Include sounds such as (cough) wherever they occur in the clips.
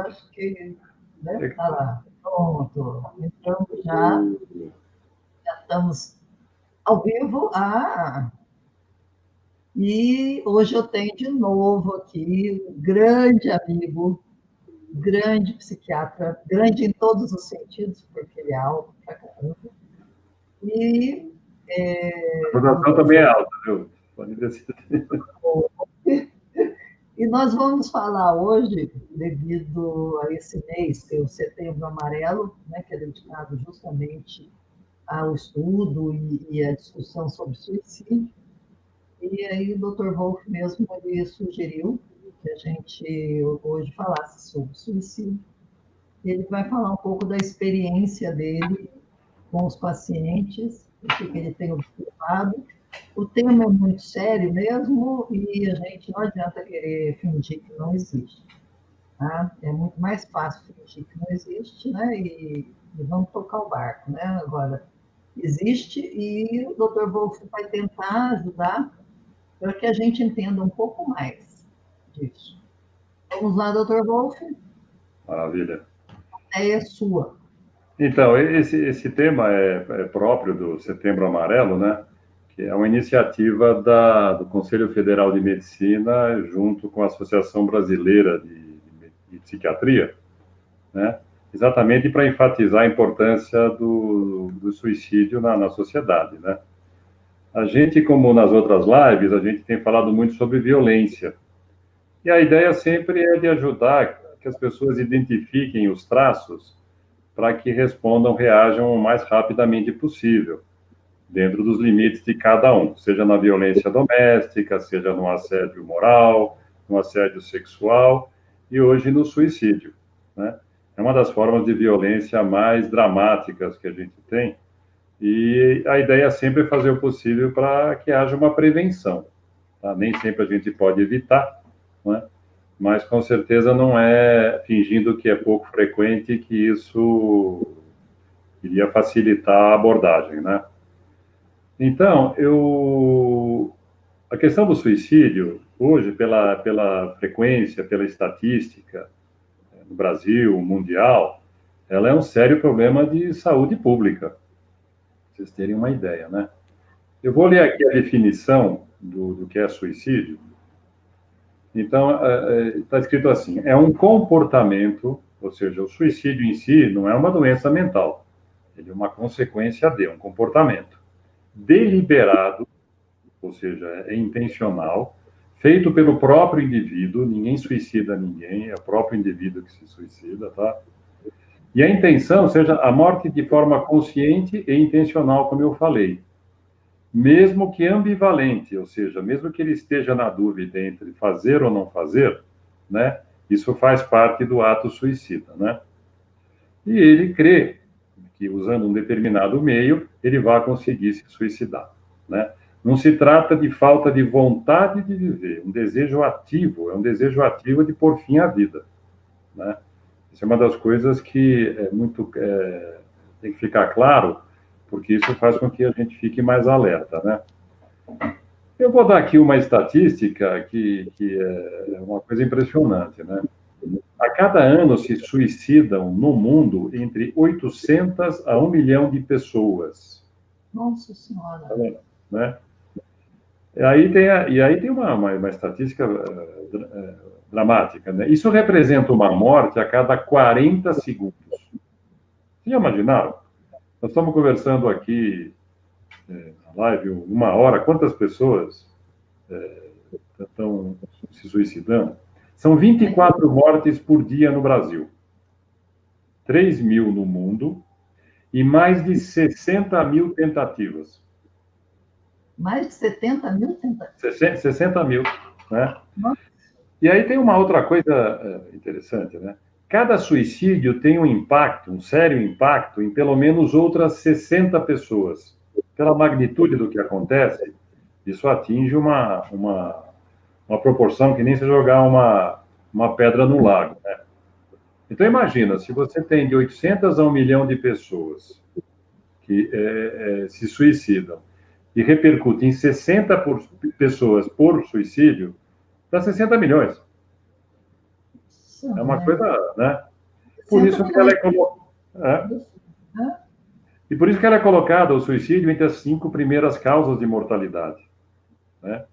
acho que deve estar lá. Pronto. Então já, já estamos ao vivo. Ah! E hoje eu tenho de novo aqui um grande amigo, grande psiquiatra, grande em todos os sentidos, porque ele é alto pra caramba. E. É... A produção também é alta, viu? Pode (laughs) E nós vamos falar hoje, devido a esse mês, que é o Setembro Amarelo, né, que é dedicado justamente ao estudo e, e à discussão sobre suicídio. E aí o Dr. Wolff mesmo ele sugeriu que a gente hoje falasse sobre suicídio. Ele vai falar um pouco da experiência dele com os pacientes, o que ele tem observado o tema é muito sério mesmo e a gente não adianta querer fingir que não existe. Tá? É muito mais fácil fingir que não existe, né? E, e vamos tocar o barco, né? Agora, existe e o Dr. Wolff vai tentar ajudar para que a gente entenda um pouco mais disso. Vamos lá, Dr. Wolff? Maravilha. A ideia é sua. Então, esse, esse tema é, é próprio do Setembro Amarelo, né? Que é uma iniciativa da, do Conselho Federal de Medicina, junto com a Associação Brasileira de, de, Psiquiatria, né? exatamente para enfatizar a importância do, do suicídio na, na sociedade. Né? A gente, como nas outras lives, a gente tem falado muito sobre violência. E a ideia sempre é de ajudar que as pessoas identifiquem os traços para que respondam, reajam o mais rapidamente possível dentro dos limites de cada um, seja na violência doméstica, seja no assédio moral, no assédio sexual e hoje no suicídio. Né? É uma das formas de violência mais dramáticas que a gente tem e a ideia é sempre fazer o possível para que haja uma prevenção. Tá? Nem sempre a gente pode evitar, né? mas com certeza não é fingindo que é pouco frequente que isso iria facilitar a abordagem, né? Então, eu a questão do suicídio hoje, pela pela frequência, pela estatística é, no Brasil, mundial, ela é um sério problema de saúde pública. Pra vocês terem uma ideia, né? Eu vou ler aqui a definição do, do que é suicídio. Então, está é, é, escrito assim: é um comportamento, ou seja, o suicídio em si não é uma doença mental, ele é uma consequência de um comportamento deliberado, ou seja, é intencional, feito pelo próprio indivíduo, ninguém suicida ninguém, é o próprio indivíduo que se suicida, tá? E a intenção seja a morte de forma consciente e intencional, como eu falei. Mesmo que ambivalente, ou seja, mesmo que ele esteja na dúvida entre fazer ou não fazer, né? Isso faz parte do ato suicida, né? E ele crê que usando um determinado meio ele vai conseguir se suicidar, né? Não se trata de falta de vontade de viver, um desejo ativo, é um desejo ativo de pôr fim à vida, né? Isso é uma das coisas que é muito é, tem que ficar claro, porque isso faz com que a gente fique mais alerta, né? Eu vou dar aqui uma estatística que, que é uma coisa impressionante, né? A cada ano se suicidam no mundo entre 800 a 1 milhão de pessoas. Nossa Senhora. Tá vendo? Né? E aí tem, a, e aí tem uma, uma, uma estatística uh, dramática. Né? Isso representa uma morte a cada 40 segundos. Vocês já imaginaram? Nós estamos conversando aqui é, na live uma hora, quantas pessoas é, estão se suicidando? São 24 mortes por dia no Brasil, 3 mil no mundo e mais de 60 mil tentativas. Mais de 70 mil tentativas? 60 mil, né? Nossa. E aí tem uma outra coisa é, interessante, né? Cada suicídio tem um impacto, um sério impacto, em pelo menos outras 60 pessoas. Pela magnitude do que acontece, isso atinge uma, uma uma proporção que nem se jogar uma, uma pedra no lago. Né? Então, imagina, se você tem de 800 a 1 milhão de pessoas que é, é, se suicidam e repercute em 60 por, pessoas por suicídio, dá 60 milhões. É uma né? coisa, né? Por isso que ela é colocada. É. E por isso que ela é colocada, o suicídio, entre as cinco primeiras causas de mortalidade. Né?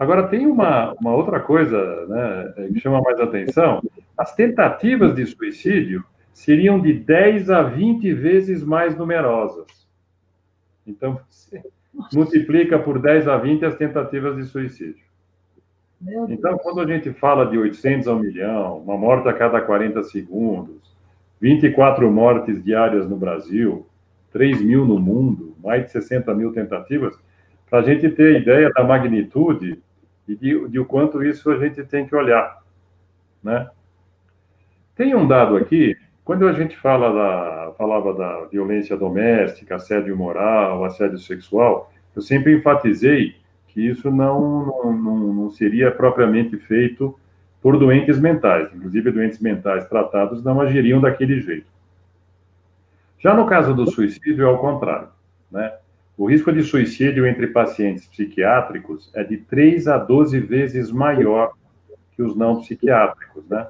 Agora, tem uma, uma outra coisa né, que chama mais atenção. As tentativas de suicídio seriam de 10 a 20 vezes mais numerosas. Então, você multiplica por 10 a 20 as tentativas de suicídio. Então, quando a gente fala de 800 a 1 milhão, uma morte a cada 40 segundos, 24 mortes diárias no Brasil, 3 mil no mundo, mais de 60 mil tentativas, para a gente ter ideia da magnitude e de, de o quanto isso a gente tem que olhar, né? Tem um dado aqui, quando a gente fala da, falava da violência doméstica, assédio moral, assédio sexual, eu sempre enfatizei que isso não, não, não seria propriamente feito por doentes mentais. Inclusive, doentes mentais tratados não agiriam daquele jeito. Já no caso do suicídio, é ao contrário. Né? O risco de suicídio entre pacientes psiquiátricos é de 3 a 12 vezes maior que os não psiquiátricos. Né?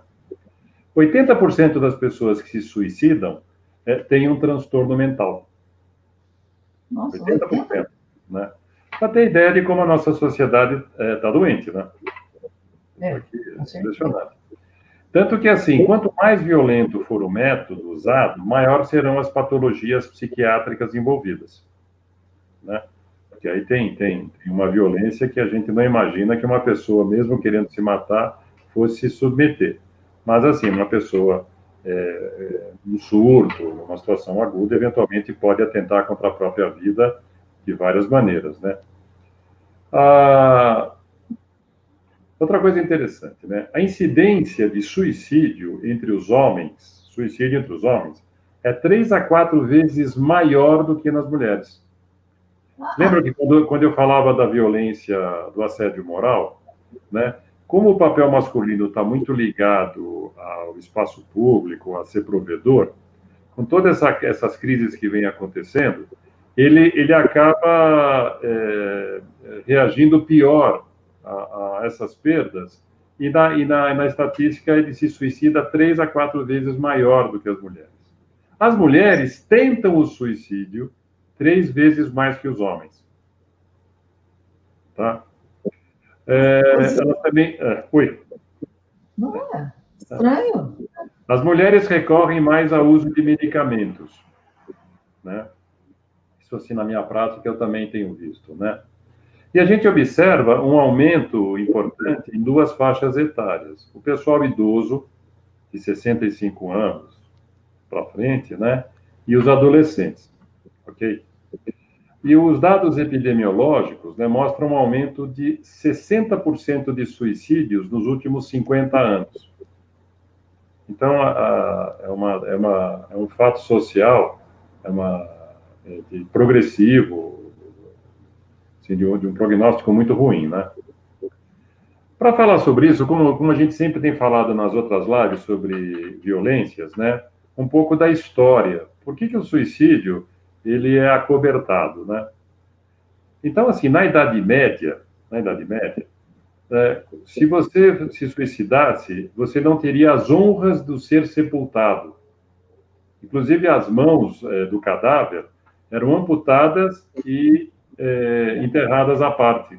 80% das pessoas que se suicidam é, têm um transtorno mental. Nossa, 80%. Né? para ter ideia de como a nossa sociedade está é, tá doente, né? É, impressionante. Tanto que, assim, quanto mais violento for o método usado, maior serão as patologias psiquiátricas envolvidas. Né? Porque aí tem, tem, tem uma violência que a gente não imagina que uma pessoa, mesmo querendo se matar, fosse se submeter. Mas, assim, uma pessoa é, é, um surto, uma situação aguda, eventualmente pode atentar contra a própria vida de várias maneiras, né? Ah, outra coisa interessante, né? A incidência de suicídio entre os homens, suicídio entre os homens, é três a quatro vezes maior do que nas mulheres. Lembra que quando, quando eu falava da violência, do assédio moral, né? Como o papel masculino está muito ligado ao espaço público, a ser provedor, com todas essa, essas crises que vêm acontecendo, ele, ele acaba é, reagindo pior a, a, essas perdas, e, na, e na, na estatística ele se suicida três a quatro vezes maior do que as mulheres. As mulheres tentam o suicídio três vezes mais que os homens. Tá? É, ela também. É, oi. Não é? Estranho. As mulheres recorrem mais ao uso de medicamentos. Né? Isso, assim, na minha prática, eu também tenho visto, né? E a gente observa um aumento importante em duas faixas etárias. O pessoal idoso, de 65 anos para frente, né? E os adolescentes, ok? E os dados epidemiológicos né, mostram um aumento de 60% de suicídios nos últimos 50 anos. Então, a, a, é, uma, é, uma, é um fato social, é uma é, de progressivo, assim, de, de, um, prognóstico muito ruim, né? Para falar sobre isso, como, como a gente sempre tem falado nas outras lives sobre violências, né? Um pouco da história. Por que, que o suicídio ele é acobertado, né? Então, assim, na Idade Média, na Idade Média, é, se você se suicidasse, você não teria as honras do ser sepultado. Inclusive, as mãos é, do cadáver eram amputadas e é, enterradas à parte.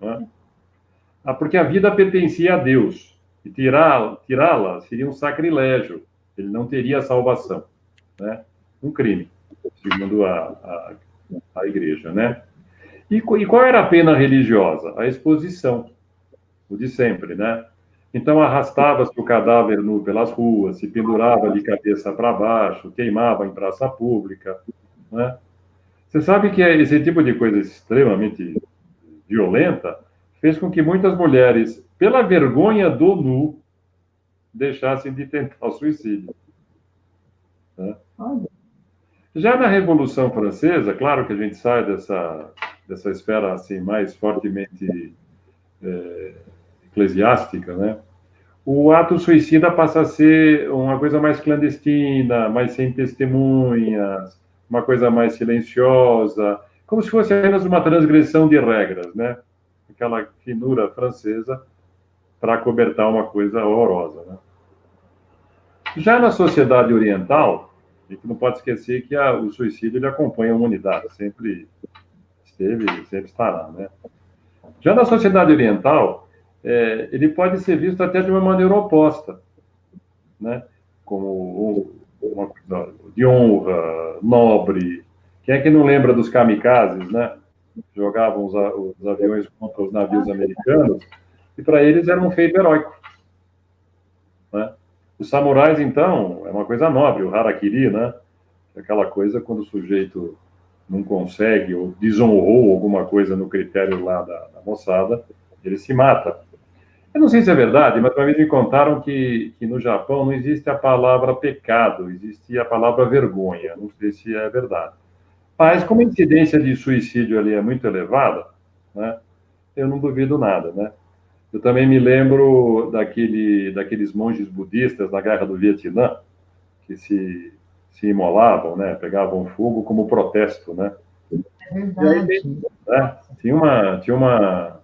Né? Ah, porque a vida pertencia a Deus. E tirá-la tirá seria um sacrilégio. Ele não teria salvação. Né? Um crime, segundo a, a, a igreja. Né? E, e qual era a pena religiosa? A exposição. O de sempre, né? Então arrastava-se o cadáver nu pelas ruas, se pendurava de cabeça para baixo, queimava em praça pública. Né? Você sabe que esse tipo de coisa extremamente violenta fez com que muitas mulheres, pela vergonha do nu, deixassem de tentar o suicídio. Né? Já na Revolução Francesa, claro que a gente sai dessa, dessa esfera assim mais fortemente é, eclesiástica, né? o ato suicida passa a ser uma coisa mais clandestina, mais sem testemunhas, uma coisa mais silenciosa, como se fosse apenas uma transgressão de regras, né? Aquela finura francesa para cobertar uma coisa horrorosa. Né? Já na sociedade oriental, a gente não pode esquecer que a, o suicídio ele acompanha a humanidade, sempre esteve, sempre estará. Né? Já na sociedade oriental, é, ele pode ser visto até de uma maneira oposta, né? como uma coisa de honra, nobre. Quem é que não lembra dos kamikazes, né? Jogavam os, os aviões contra os navios americanos, e para eles era um feito heróico. Né? Os samurais, então, é uma coisa nobre, o harakiri, né? Aquela coisa quando o sujeito não consegue ou desonrou alguma coisa no critério lá da, da moçada, ele se mata. Eu não sei se é verdade, mas uma vez me contaram que, que no Japão não existe a palavra pecado, existe a palavra vergonha. Não sei se é verdade. Mas como a incidência de suicídio ali é muito elevada, né, eu não duvido nada, né? Eu também me lembro daquele, daqueles monges budistas na Guerra do Vietnã, que se, se imolavam, né? Pegavam fogo como protesto, né? É verdade. Aí, né, tinha uma... Tinha uma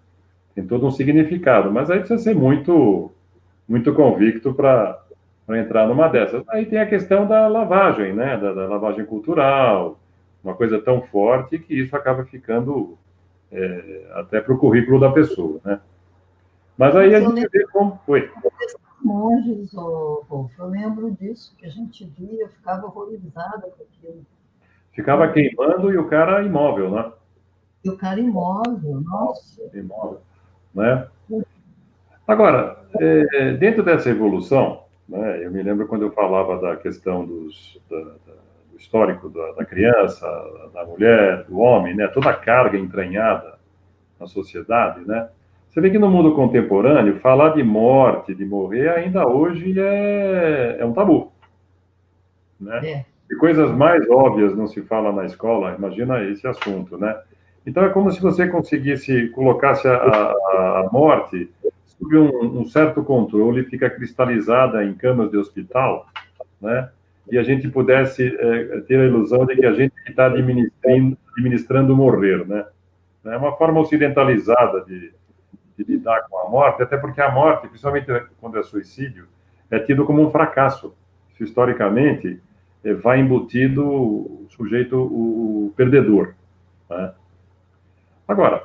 tem todo um significado, mas aí precisa ser muito, muito convicto para entrar numa dessas. Aí tem a questão da lavagem, né? Da, da, lavagem cultural, uma coisa tão forte que isso acaba ficando é, até para o currículo da pessoa, né? Mas aí a gente vê como foi. Monges, oh, oh, eu lembro disso, que a gente via, ficava horrorizada com aquilo. Ficava queimando e o cara imóvel, né? E o cara imóvel, nossa. Imóvel. Né? Agora, é, dentro dessa evolução, né, eu me lembro quando eu falava da questão dos, da, da, do histórico da, da, criança, da mulher, do homem, né, toda a carga entranhada na sociedade, né? Você vê que no mundo contemporâneo, falar de morte, de morrer, ainda hoje é, é um tabu. Né? É. E coisas mais óbvias não se fala na escola, imagina esse assunto, né? Então é como se você conseguisse, colocasse a, a, a morte sob um, um, certo controle, fica cristalizada em camas de hospital, né? E a gente pudesse é, ter a ilusão de que a gente está administrando, administrando morrer, né? É uma forma ocidentalizada de, de lidar com a morte, até porque a morte, principalmente quando é suicídio, é tido como um fracasso. Isso, historicamente, é, vai embutido o sujeito, o, perdedor. Né? Agora,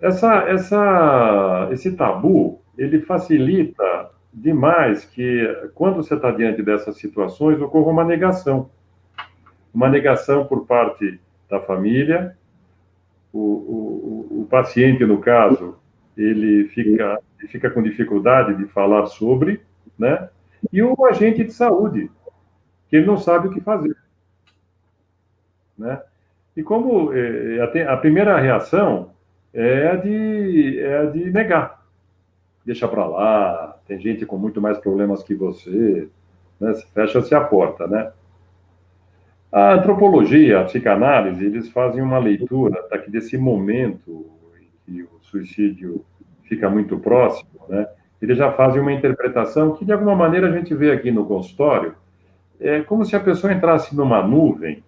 essa, essa, esse tabu, ele facilita demais que, quando você está diante dessas situações, ocorra uma negação. Uma negação por parte da família, o, o, o paciente, no caso, ele fica, ele fica com dificuldade de falar sobre, né? E o agente de saúde, que ele não sabe o que fazer, né? E como é, a, primeira reação é a de, é a de negar. Deixa para lá, tem gente com muito mais problemas que você, né? fecha-se a porta, né? A antropologia, a psicanálise, eles fazem uma leitura daqui desse momento em que o suicídio fica muito próximo, né? Eles já fazem uma interpretação que, de alguma maneira, a gente vê aqui no consultório, é como se a pessoa entrasse numa nuvem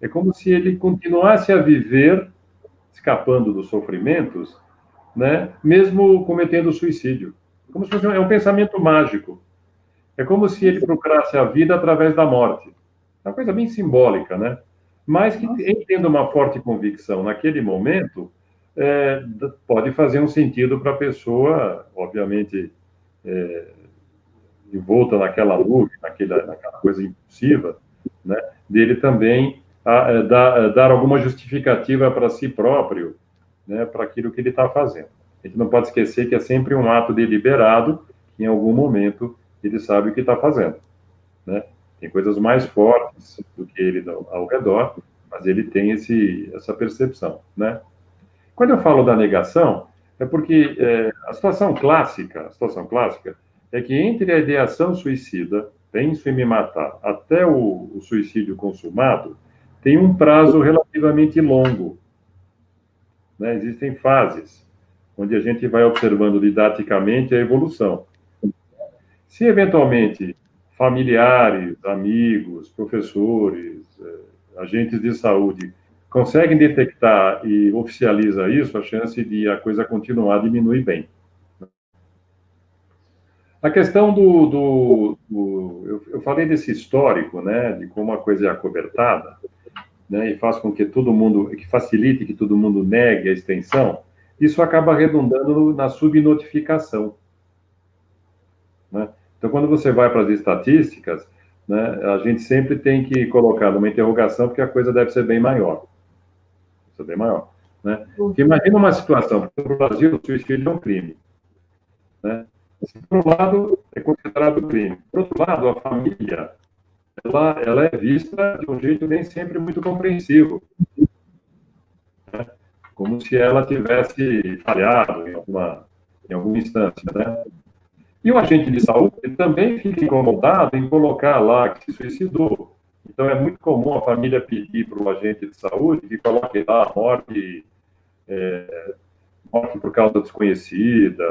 é como se ele continuasse a viver escapando dos sofrimentos, né? Mesmo cometendo suicídio. Como se fosse um, é um pensamento mágico. É como se ele procurasse a vida através da morte. É uma coisa bem simbólica, né? Mas que, tendo uma forte convicção naquele momento, é, pode fazer um sentido para a pessoa, obviamente, é, envolta naquela luz, naquela, naquela coisa impulsiva, né? Dele também a, a, dar, dar alguma justificativa para si próprio, né, para aquilo que ele está fazendo. A gente não pode esquecer que é sempre um ato deliberado, que em algum momento ele sabe o que está fazendo. Né? Tem coisas mais fortes do que ele ao redor, mas ele tem esse, essa percepção. Né? Quando eu falo da negação, é porque é, a situação clássica, a situação clássica é que entre a ideação suicida, penso em me matar, até o, o suicídio consumado, tem um prazo relativamente longo. Né? Existem fases, onde a gente vai observando didaticamente a evolução. Se eventualmente familiares, amigos, professores, eh, agentes de saúde conseguem detectar e oficializa isso, a chance de a coisa continuar diminui bem. A questão do, do, do eu, eu, falei desse histórico, né, de como a coisa é acobertada, né, e faz com que todo mundo, que facilite que todo mundo negue a extensão, isso acaba redundando na subnotificação. Né? Então, quando você vai para as estatísticas, né, a gente sempre tem que colocar numa interrogação, porque a coisa deve ser bem maior. Ser bem maior. Né? Porque imagina uma situação, no Brasil, o suicídio é um crime. Né? Por um lado, é considerado crime. Por outro lado, a família, ela, ela é vista de um jeito nem sempre muito compreensivo. Né? Como se ela tivesse falhado em alguma, em alguma instância, né? E o agente de saúde também fica incomodado em colocar lá que se suicidou. Então, é muito comum a família pedir para o agente de saúde que coloque lá morte, é, morte por causa desconhecida,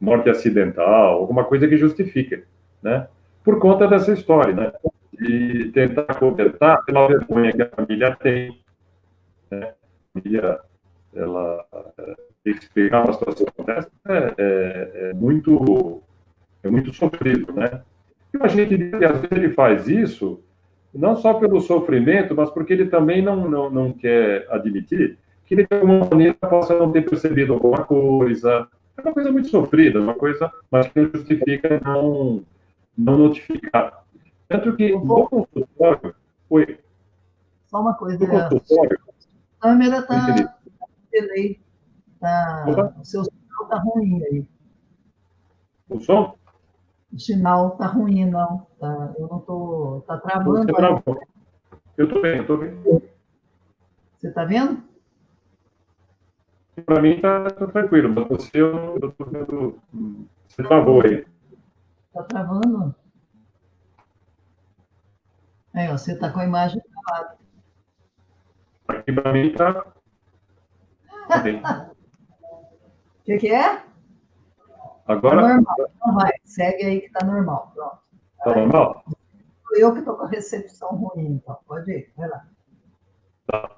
morte acidental, alguma coisa que justifique, né? Por conta dessa história, né? E tentar cobertar pela vergonha que a família tem, né? A família, ela que explicar uma situação dessa é, é, é, muito é muito sofrido, né? E a gente às vezes ele faz isso não só pelo sofrimento, mas porque ele também não, não, não quer admitir que ele de alguma maneira possa não ter percebido alguma coisa, é uma coisa muito sofrida, uma coisa, mas que não justifica não, não notificar. Tanto que no consultório. Oi. Só uma coisa. No consultório. A câmera está. Delay. Tá, o seu sinal está ruim aí. O som? O sinal está ruim, não. Tá, eu não estou. Está travando. Você Eu estou bem, eu estou bem. Você está vendo? Para mim está tá tranquilo, mas você eu estou vendo. Você travou aí. Está travando? Aí, ó, você está com a imagem travada. Aqui para mim (laughs) está. O que, que é? Agora. Tá normal. Então vai, segue aí que está normal. Pronto. Está normal? Eu que estou com a recepção ruim, então. Pode ir, vai lá. Tá.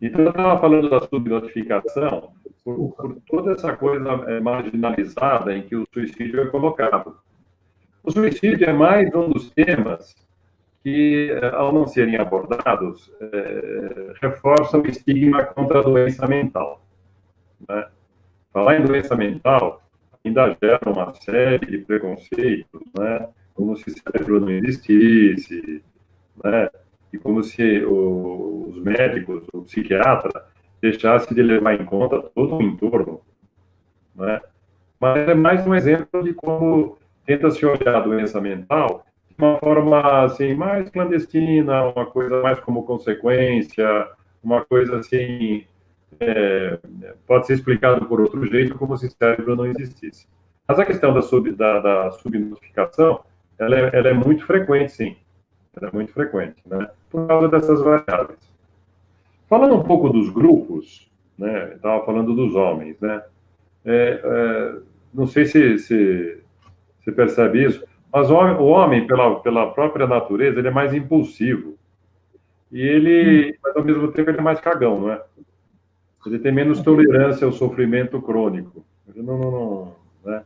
Então, eu estava falando da subnotificação por, por, toda essa coisa é, marginalizada em que o suicídio é colocado. O suicídio é mais um dos temas que, é, ao não serem abordados, é, reforçam o estigma contra a doença mental. Né? Falar em doença mental ainda gera uma série de preconceitos, né? como se cérebro não existisse, né? e como se o, os médicos, o psiquiatra, deixasse de levar em conta todo o entorno. Né? Mas é mais um exemplo de como tenta se olhar a doença mental de uma forma assim, mais clandestina, uma coisa mais como consequência, uma coisa assim, é, pode ser explicado por outro jeito, como se o cérebro não existisse. Mas a questão da, sub, da, da subnotificação, ela é, ela é muito frequente, sim. Ela é muito frequente, né? Por causa dessas variáveis. Falando um pouco dos grupos, né? Estava falando dos homens, né? É, é, não sei se, se, se percebe isso, mas o homem, o homem, pela, pela própria natureza, ele é mais impulsivo. E ele, mas ao mesmo tempo, ele é mais cagão, não é? Ele tem menos tolerância ao sofrimento crônico. Não, não, não né?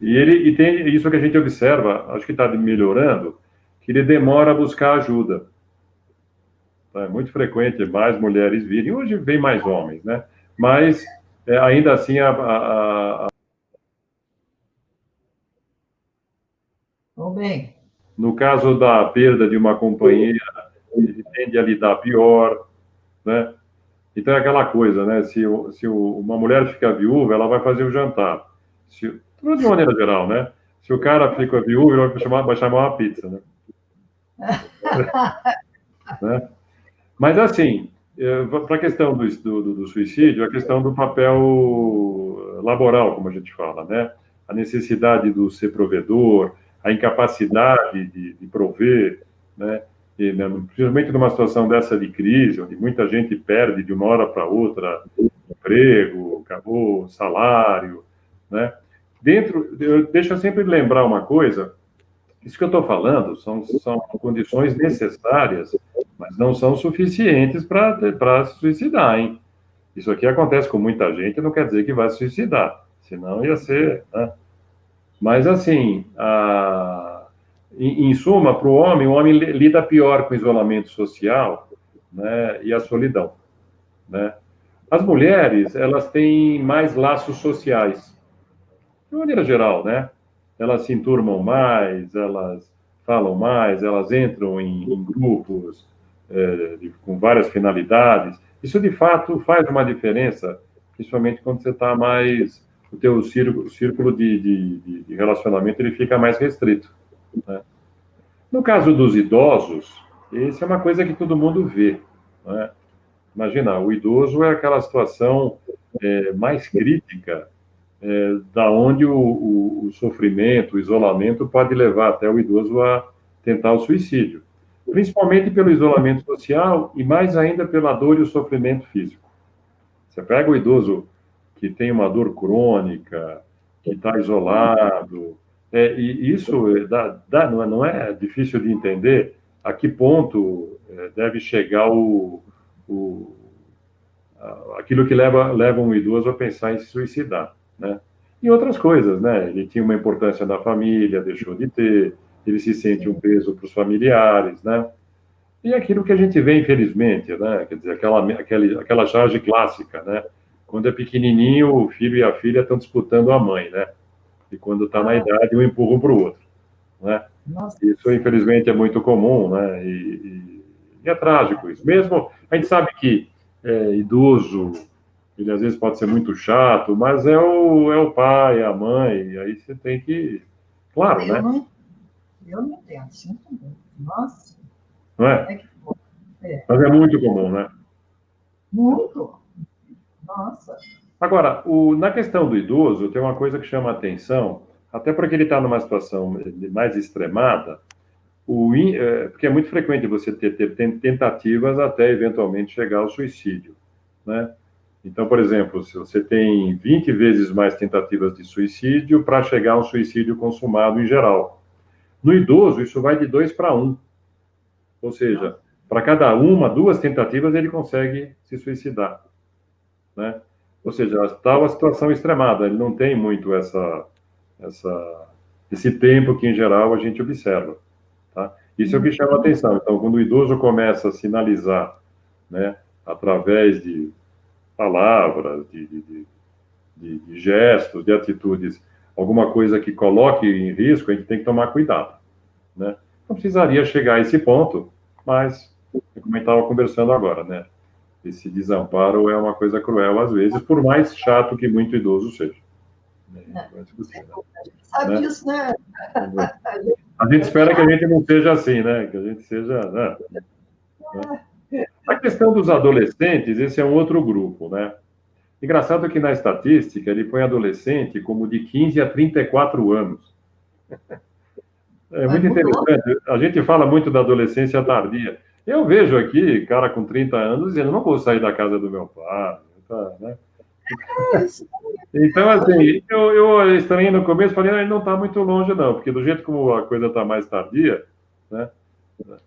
E ele e tem isso que a gente observa, acho que está melhorando, que ele demora a buscar ajuda. É muito frequente mais mulheres virem. Hoje vem mais homens, né? Mas é, ainda assim a, a, a... bem. No caso da perda de uma companheira, ele tende a lidar pior, né? Então é aquela coisa, né? Se, se uma mulher fica viúva, ela vai fazer o jantar. Se, de maneira geral, né? Se o cara fica viúvo, ele vai chamar, vai chamar uma pizza, né? (laughs) né? Mas, assim, é, para a questão do, do, do, suicídio, a questão do papel laboral, como a gente fala, né? A necessidade do ser provedor, a incapacidade de, de prover, né? E, né, principalmente numa situação dessa de crise, onde muita gente perde de uma hora para outra emprego, acabou salário, né? Dentro, eu, deixa eu sempre lembrar uma coisa, isso que eu estou falando são, são condições necessárias, mas não são suficientes para se suicidar, hein? Isso aqui acontece com muita gente, não quer dizer que vai se suicidar, senão ia ser. Né? Mas, assim, a, em, suma, para o homem, o homem lida pior com o isolamento social né, e a solidão. Né? As mulheres, elas têm mais laços sociais, de maneira geral, né? Elas se enturmam mais, elas falam mais, elas entram em, em grupos é, de, com várias finalidades. Isso, de fato, faz uma diferença, principalmente quando você está mais... O teu círculo, círculo de, de, de, relacionamento ele fica mais restrito. Né? No caso dos idosos, isso é uma coisa que todo mundo vê. Né? Imagina, o idoso é aquela situação é, mais crítica, é, da onde o, o, o, sofrimento, o isolamento pode levar até o idoso a tentar o suicídio, principalmente pelo isolamento social e mais ainda pela dor e o sofrimento físico. Você pega o idoso que tem uma dor crônica, que está isolado, é, e isso dá, dá, não, é, não, é, difícil de entender a que ponto é, deve chegar o, o, aquilo que leva, leva um idoso a pensar em se suicidar, né? E outras coisas, né? Ele tinha uma importância na família, deixou de ter, ele se sente um peso para os familiares, né? E aquilo que a gente vê, infelizmente, né? Quer dizer, aquela, aquela, aquela charge clássica, né? Quando é pequenininho, o filho e a filha estão disputando a mãe, né? E quando está na ah. idade, um empurra para o outro, né? Nossa. Isso, infelizmente, é muito comum, né? E, e, e é trágico isso. Mesmo, a gente sabe que é, idoso, ele às vezes pode ser muito chato, mas é o, é o pai, é a mãe, e aí você tem que. Claro, eu né? Não, eu não entendo, sinto muito. Nossa. Não é? é, é. Mas é muito comum, né? Muito. Nossa. Agora, o, na questão do idoso, tem uma coisa que chama a atenção, até porque ele está numa situação mais extremada, o, é, porque é muito frequente você ter, ter tentativas até eventualmente chegar ao suicídio, né? Então, por exemplo, se você tem 20 vezes mais tentativas de suicídio para chegar a um suicídio consumado em geral. No idoso, isso vai de 2 para 1. Um. Ou seja, para cada uma, duas tentativas, ele consegue se suicidar. Né? Ou seja, está uma situação extremada, ele não tem muito essa, essa, esse tempo que, em geral, a gente observa. Tá? Isso é o que chama a atenção. Então, quando o idoso começa a sinalizar, né, através de palavras, de, de, de, de gestos, de atitudes, alguma coisa que coloque em risco, a gente tem que tomar cuidado. Né? Não precisaria chegar a esse ponto, mas, como gente estava conversando agora, né? Esse desamparo é uma coisa cruel às vezes, por mais chato que muito idoso seja. É, sabe né? disso, né? (laughs) A gente espera que a gente não seja assim, né? Que a gente seja. Né? A questão dos adolescentes, esse é um outro grupo, né? Engraçado que na estatística ele põe adolescente como de 15 a 34 anos. É muito interessante. A gente fala muito da adolescência tardia. Eu vejo aqui, cara com 30 anos, dizendo: não vou sair da casa do meu pai. Tá, né? Então, assim, eu, eu estranhei no começo, falei, ah, ele não está muito longe, não, porque do jeito como a coisa está mais tardia, né?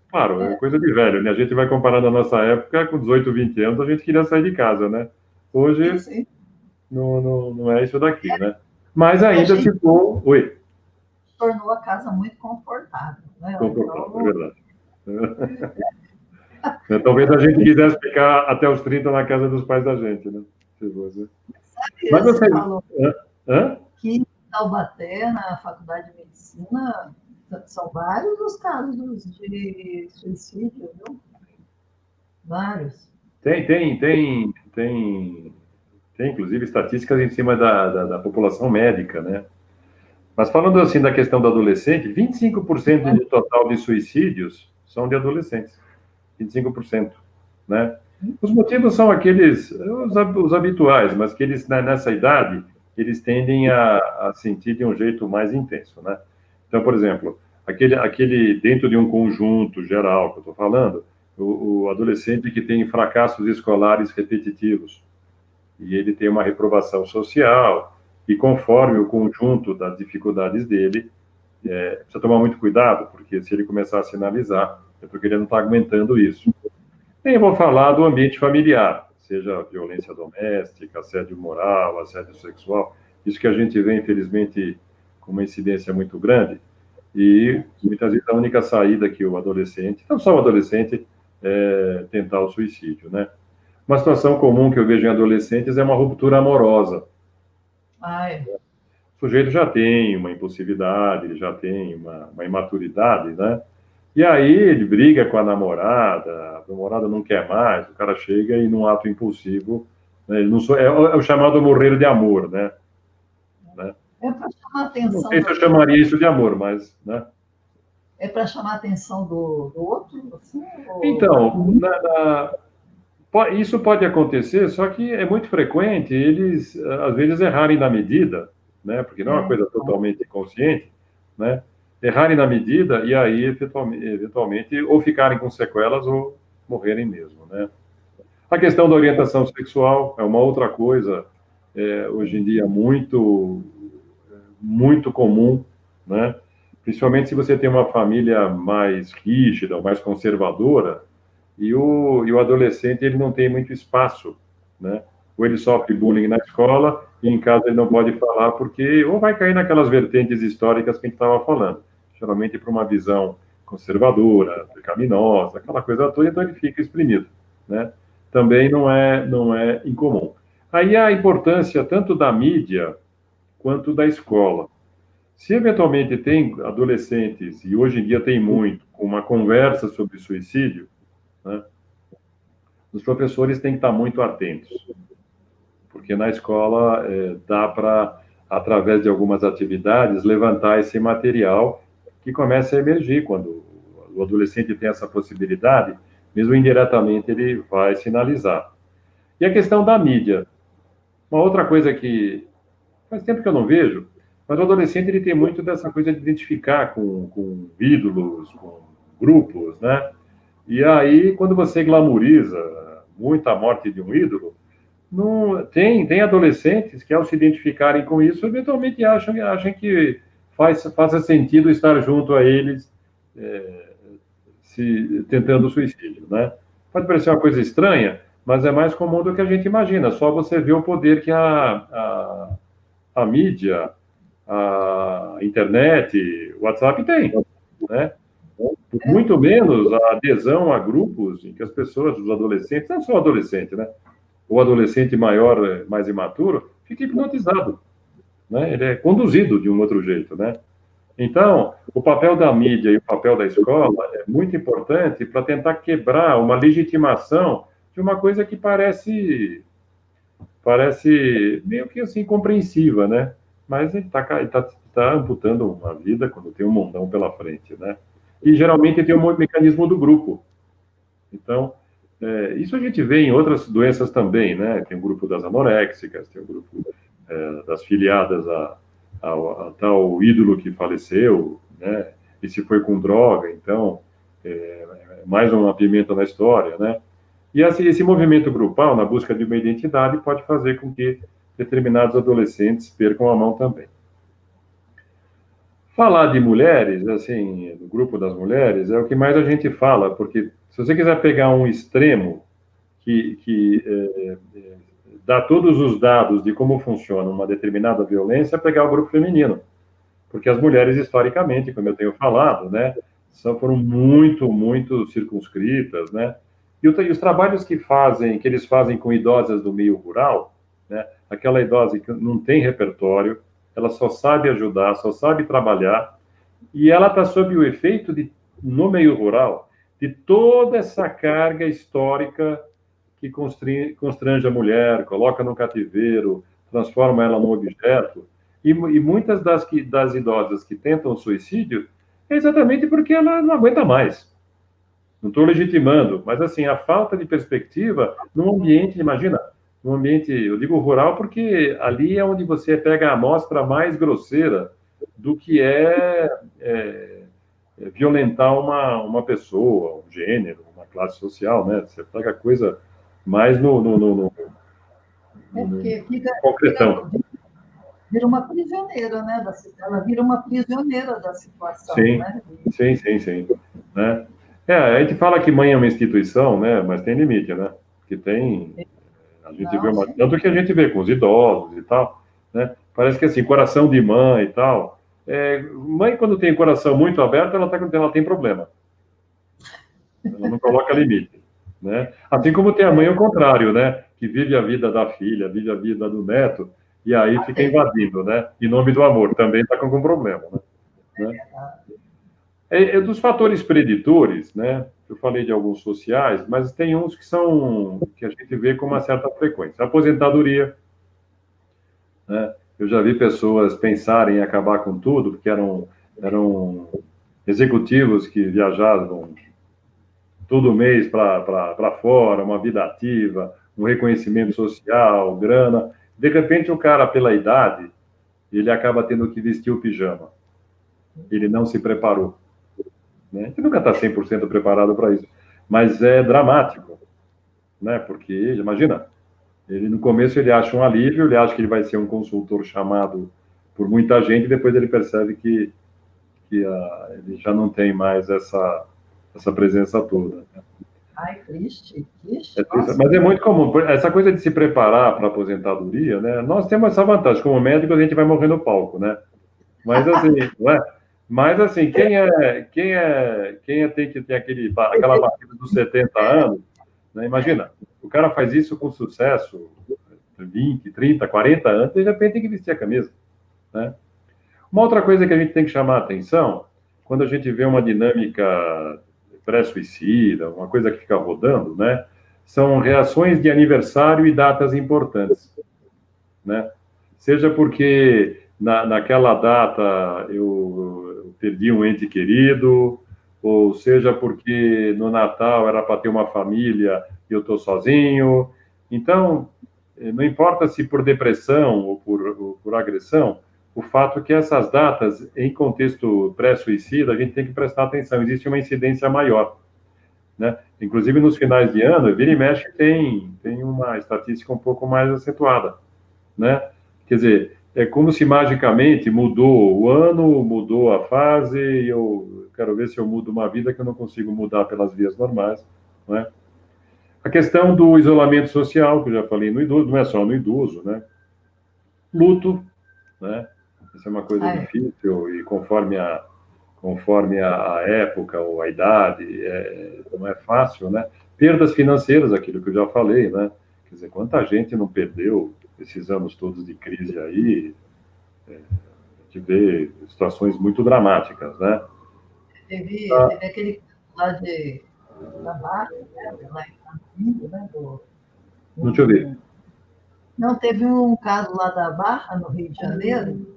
Claro, é coisa de velho, né? A gente vai comparando a nossa época, com 18, 20 anos, a gente queria sair de casa, né? Hoje, não, não, não é isso daqui, né? Mas ainda ficou. Oi. Tornou a casa muito confortável, né? Confortável, então... é verdade. (laughs) É, talvez a gente quisesse ficar até os 30 na casa dos pais da gente, né? Você... Sabe, Mas você falou Hã? que em Taubaté, na Faculdade de Medicina, são vários os casos de suicídio, viu? Vários. Tem, tem, tem, tem, tem, inclusive, estatísticas em cima da, da, da população médica, né? Mas falando assim da questão do adolescente, 25% do total de suicídios são de adolescentes. 25%, né? Os motivos são aqueles, os, os habituais, mas que eles, né, nessa idade, eles tendem a, a, sentir de um jeito mais intenso, né? Então, por exemplo, aquele, aquele dentro de um conjunto geral que eu estou falando, o, o, adolescente que tem fracassos escolares repetitivos, e ele tem uma reprovação social, e conforme o conjunto das dificuldades dele, é, precisa tomar muito cuidado, porque se ele começar a sinalizar, é porque ele não está aguentando isso. Nem vou falar do ambiente familiar, seja violência doméstica, assédio moral, assédio sexual, isso que a gente vê, infelizmente, com uma incidência muito grande, e muitas vezes a única saída que o adolescente, não só o adolescente, é tentar o suicídio, né? Uma situação comum que eu vejo em adolescentes é uma ruptura amorosa. É. O sujeito já tem uma impulsividade, já tem uma, uma imaturidade, né? E aí ele briga com a namorada, a namorada não quer mais, o cara chega e num ato impulsivo, né, ele não sou, é, é, o chamado morrer de amor, né? né? É para chamar a atenção. Não sei se eu chamaria isso de amor, mas, né? É para chamar a atenção do, do outro? Assim, ou... Então, na, na, isso pode acontecer, só que é muito frequente eles, às vezes, errarem na medida, né? Porque não é uma é. coisa totalmente consciente, né? Errarem na medida e aí, eventualmente, eventualmente, ou ficarem com sequelas ou morrerem mesmo, né? A questão da orientação sexual é uma outra coisa, é, hoje em dia, muito, muito comum, né? Principalmente se você tem uma família mais rígida, ou mais conservadora, e o, e o adolescente ele não tem muito espaço, né? Ou ele sofre bullying na escola e em casa ele não pode falar porque ou vai cair naquelas vertentes históricas que a gente estava falando, geralmente para uma visão conservadora, pecaminosa, aquela coisa toda, então ele fica exprimido, né? Também não é não é incomum. Aí a importância tanto da mídia quanto da escola. Se eventualmente tem adolescentes, e hoje em dia tem muito, uma conversa sobre suicídio, né? Os professores têm que estar muito atentos, porque na escola é, dá para, através de algumas atividades, levantar esse material que começa a emergir quando o adolescente tem essa possibilidade, mesmo indiretamente ele vai sinalizar. E a questão da mídia. Uma outra coisa que faz tempo que eu não vejo, mas o adolescente ele tem muito dessa coisa de identificar com, com ídolos, com grupos, né? E aí, quando você glamoriza muito a morte de um ídolo, não, tem, tem adolescentes que, ao se identificarem com isso, eventualmente acham, acham que faz, faça sentido estar junto a eles, é, se, tentando suicídio. Né? Pode parecer uma coisa estranha, mas é mais comum do que a gente imagina. Só você vê o poder que a, a, a mídia, a internet, o WhatsApp tem. Né? Muito menos a adesão a grupos em que as pessoas, os adolescentes, não só adolescente, né? O adolescente maior, mais imaturo, fica hipnotizado. Né? Ele é conduzido de um outro jeito, né? Então, o papel da mídia e o papel da escola é muito importante para tentar quebrar uma legitimação de uma coisa que parece parece meio que assim compreensiva, né? Mas está tá, tá amputando uma vida quando tem um mundão pela frente, né? e geralmente tem um mecanismo do grupo. Então, é, isso a gente vê em outras doenças também, né? Tem o grupo das anoréxicas, tem o grupo é, das filiadas a, a, a, tal ídolo que faleceu, né? E se foi com droga, então, é, mais uma pimenta na história, né? E assim, esse movimento grupal, na busca de uma identidade, pode fazer com que determinados adolescentes percam a mão também. Falar de mulheres, assim, do grupo das mulheres, é o que mais a gente fala, porque se você quiser pegar um extremo que, que é, é, dá todos os dados de como funciona uma determinada violência, é pegar o grupo feminino. Porque as mulheres, historicamente, como eu tenho falado, né, são, foram muito, muito circunscritas, né? E, o, e os trabalhos que fazem, que eles fazem com idosas do meio rural, né, aquela idosa que não tem repertório, ela só sabe ajudar, só sabe trabalhar, e ela está sob o efeito de, no meio rural, de toda essa carga histórica que constrange a mulher, coloca no cativeiro, transforma ela num objeto. E, e muitas das, que, das idosas que tentam suicídio é exatamente porque ela não aguenta mais. Não estou legitimando, mas assim, a falta de perspectiva num ambiente, imagina, no ambiente, eu digo rural porque ali é onde você pega a amostra mais grosseira do que é, é violentar uma, uma pessoa, um gênero, uma classe social, né? Você pega a coisa mais no, no, no, no, é porque fica, concretão. Fica, vira uma prisioneira, né? Da, ela vira uma prisioneira da situação, sim, né? Sim, sim, sim. Né? É, a gente fala que mãe é uma instituição, né? Mas tem limite, né? Que tem a gente Não, vê uma, tanto que a gente vê com os idosos e tal, né? Parece que assim, coração de mãe e tal. É, mãe, quando tem coração muito aberto, ela, tá, ela tem problema. Ela não coloca limite. Né? Assim como tem a mãe ao contrário, né? Que vive a vida da filha, vive a vida do neto, e aí fica invadindo, né? Em nome do amor, também está com algum problema. Né? É, é, dos fatores preditores, né? Eu falei de alguns sociais, mas tem uns que são que a gente vê com uma certa frequência. aposentadoria, né? Eu já vi pessoas pensarem em acabar com tudo, porque eram, eram executivos que viajavam todo mês para fora, uma vida ativa, um reconhecimento social, grana. De repente, o cara, pela idade, ele acaba tendo que vestir o pijama. Ele não se preparou. Né? Nunca está 100% preparado para isso. Mas é dramático, né? porque, imagina, ele no começo ele acha um alívio, ele acha que ele vai ser um consultor chamado por muita gente, e depois ele percebe que, que uh, ele já não tem mais essa, essa presença toda. Né? Ai, triste, triste. É triste. Mas é muito comum. Essa coisa de se preparar para a aposentadoria, né? Nós temos essa vantagem. Como médico, a gente vai morrer no palco, né? Mas assim, (laughs) não é? Mas assim, quem é, quem é, quem é, tem que ter aquele, aquela batida dos 70 anos, né? Imagina, o cara faz isso com sucesso, 20, 30, 40 anos, de repente tem que vestir a camisa. Né? Uma outra coisa que a gente tem que chamar a atenção, quando a gente vê uma dinâmica pré-suicida, uma coisa que fica rodando, né? São reações de aniversário e datas importantes, né? Seja porque na, naquela data eu, eu perdi um ente querido, ou seja porque no Natal era para ter uma família eu estou sozinho. Então, eh, não importa se por depressão ou por, ou por agressão, o fato é que essas datas, em contexto pré-suicida, a gente tem que prestar atenção, existe uma incidência maior. Né? Inclusive, nos finais de ano, vira e mexe tem, tem uma estatística um pouco mais acentuada. Né? Quer dizer, é como se magicamente mudou o ano, mudou a fase, e eu quero ver se eu mudo uma vida que eu não consigo mudar pelas vias normais. Né? A questão do isolamento social, que eu já falei no idoso, não é só no idoso, né? Luto, né? Isso é uma coisa Ai. difícil e conforme a conforme a, época ou a idade, é, não é fácil, né? Perdas financeiras, aquilo que eu já falei, né? Quer dizer, quanta gente não perdeu esses anos todos de crise aí, é, a gente vê situações muito dramáticas, né? Teve, ah. teve aquele lá de da Barra, né? lá em né? Do, não te ouvi. Não, teve um caso lá da Barra, no Rio de Janeiro,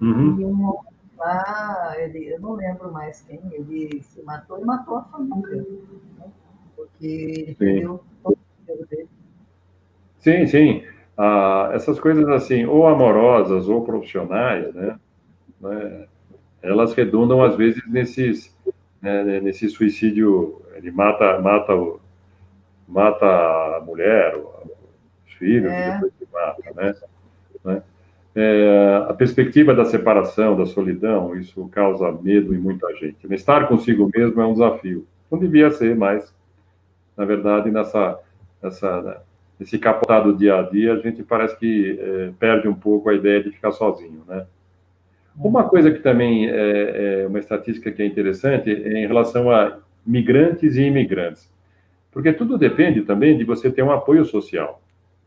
uhum. e um lá, ele, eu não lembro mais quem, ele se matou e matou a família, né? porque ele perdeu todo o dinheiro dele. Sim, sim. Ah, essas coisas assim, ou amorosas ou profissionais, né, né elas redundam às vezes nesses, né, nesse suicídio, ele mata, mata, o, mata a mulher, os filhos, é. depois se mata, né? né? É, a perspectiva da separação, da solidão, isso causa medo em muita gente. Estar consigo mesmo é um desafio. Não devia ser, mas, na verdade, nessa, nessa, né, nesse capotado dia a dia, a gente parece que é, perde um pouco a ideia de ficar sozinho, né? Uma coisa que também é, é uma estatística que é interessante é em relação a migrantes e imigrantes, porque tudo depende também de você ter um apoio social,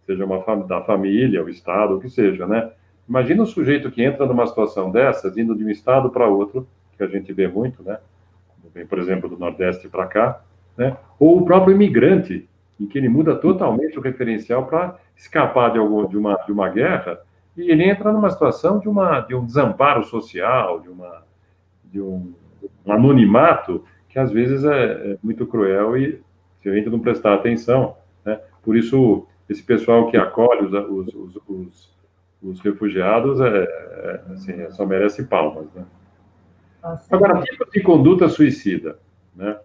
seja uma da família, o estado, o que seja, né? Imagina um sujeito que entra numa situação dessa, vindo de um estado para outro, que a gente vê muito, né? Vem, por exemplo, do Nordeste para cá, né? Ou o próprio imigrante, em que ele muda totalmente o referencial para escapar de, algum, de, uma, de uma guerra, e ele entra numa situação de, uma, de um desamparo social, de, uma, de um, um anonimato, que às vezes é, é, muito cruel e se a gente não prestar atenção, né? Por isso, esse pessoal que acolhe os, os, os, os os refugiados é, é, assim, só merece palmas, né? Agora, tipo de conduta suicida, né?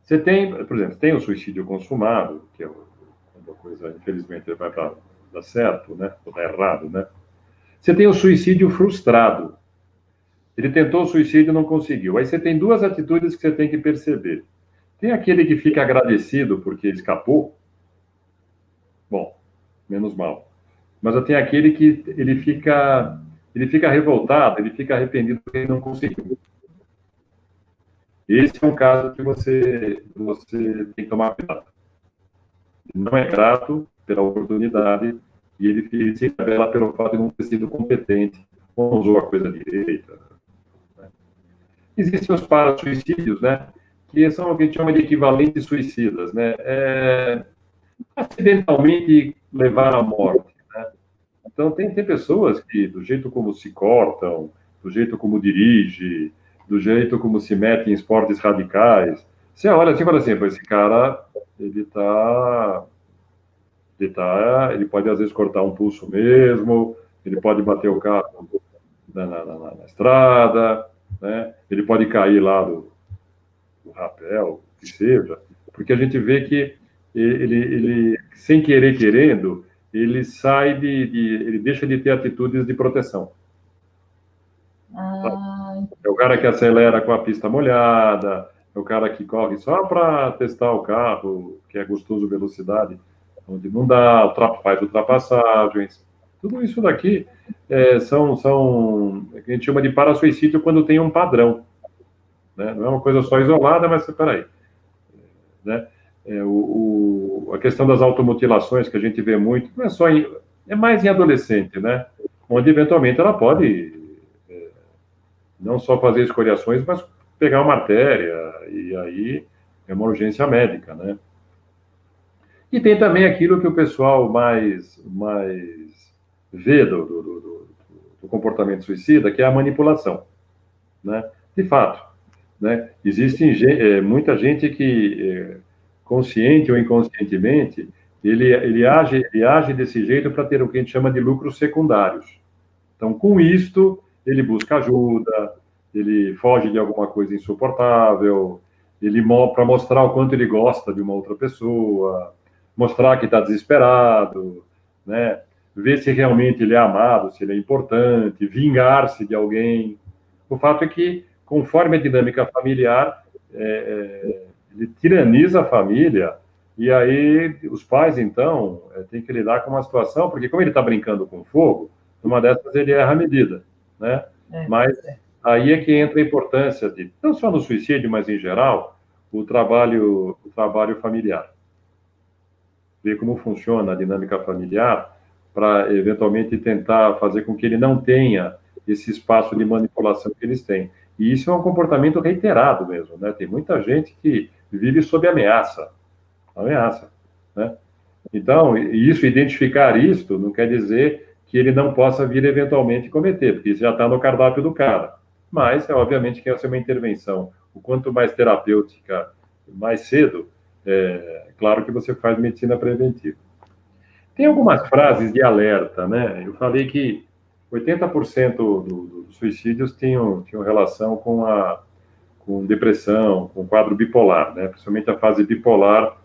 Você tem, por exemplo, tem o suicídio consumado, que é quando a coisa, infelizmente, vai para dar certo, né? Ou dar errado, né? Você tem o suicídio frustrado. Ele tentou o suicídio e não conseguiu. Aí você tem duas atitudes que você tem que perceber. Tem aquele que fica agradecido porque escapou. Bom, menos mal mas tenho aquele que ele fica ele fica revoltado, ele fica arrependido porque não conseguiu. Esse é um caso que você, você tem que tomar cuidado. Não é grato pela oportunidade e ele, ele se revela pelo fato de não ter sido competente, não usou a coisa direita. Existem os para-suicídios, né? que são o que a gente chama de equivalentes suicidas. Né? É, acidentalmente levar à morte. Né? Então, tem, tem pessoas que, do jeito como se cortam, do jeito como dirige, do jeito como se mete em esportes radicais, você olha assim e fala assim, esse cara, ele tá, ele tá, ele pode às vezes cortar um pulso mesmo, ele pode bater o carro na, na, na, na estrada, né? ele pode cair lá do, do rapel, que seja, porque a gente vê que ele, ele sem querer querendo, ele sai de, de, ele deixa de ter atitudes de proteção. Ah. É o cara que acelera com a pista molhada, é o cara que corre só para testar o carro, que é gostoso velocidade, onde não dá, faz ultrapassagens. Tudo isso daqui é, são, são, a gente chama de para-suicídio quando tem um padrão. Né? Não é uma coisa só isolada, mas espera aí. Né? É, o, o, a questão das automutilações, que a gente vê muito, não é só em, é mais em adolescente, né? Onde eventualmente ela pode é, não só fazer escoriações, mas pegar uma artéria, e aí é uma urgência médica, né? E tem também aquilo que o pessoal mais, mais vê do, do, do, do comportamento suicida, que é a manipulação, né? De fato, né? Existe é, muita gente que é, consciente ou inconscientemente, ele, ele, age, ele age desse jeito para ter o que a gente chama de lucros secundários. Então, com isto, ele busca ajuda, ele foge de alguma coisa insuportável, ele para mostrar o quanto ele gosta de uma outra pessoa, mostrar que está desesperado, né? Ver se realmente ele é amado, se ele é importante, vingar-se de alguém. O fato é que, conforme a dinâmica familiar, é, é, ele tiraniza a família, e aí os pais, então, é, têm que lidar com uma situação, porque como ele está brincando com fogo, numa dessas ele erra a medida, né? É, mas é. aí é que entra a importância de, não só no suicídio, mas em geral, o trabalho, o trabalho familiar. Ver como funciona a dinâmica familiar para, eventualmente, tentar fazer com que ele não tenha esse espaço de manipulação que eles têm. E isso é um comportamento reiterado mesmo, né? Tem muita gente que vive sob ameaça. Ameaça. Né? Então, isso, identificar isto, não quer dizer que ele não possa vir eventualmente cometer, porque isso já está no cardápio do cara. Mas, é obviamente, que essa é uma intervenção. O quanto mais terapêutica, mais cedo, é claro que você faz medicina preventiva. Tem algumas frases de alerta, né? Eu falei que 80% do, do, dos suicídios tinham, tinham relação com a com depressão, com quadro bipolar, né? Principalmente a fase bipolar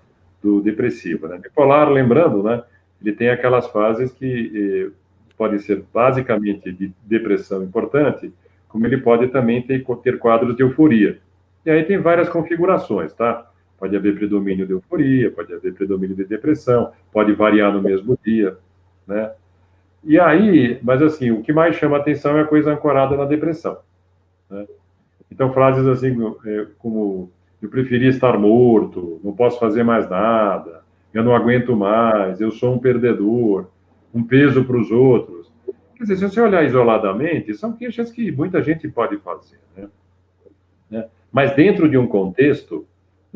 do depressivo, né? Bipolar, lembrando, né? Ele tem aquelas fases que eh, podem ser basicamente de depressão importante, como ele pode também ter, ter quadros de euforia. E aí tem várias configurações, tá? Pode haver predomínio de euforia, pode haver predomínio de depressão, pode variar no mesmo dia, né? E aí, mas assim, o que mais chama atenção é a coisa ancorada na depressão, né? Então, frases assim é, como: eu preferia estar morto, não posso fazer mais nada, eu não aguento mais, eu sou um perdedor, um peso para os outros. Quer dizer, se você olhar isoladamente, são queixas que muita gente pode fazer, né? né? Mas dentro de um contexto,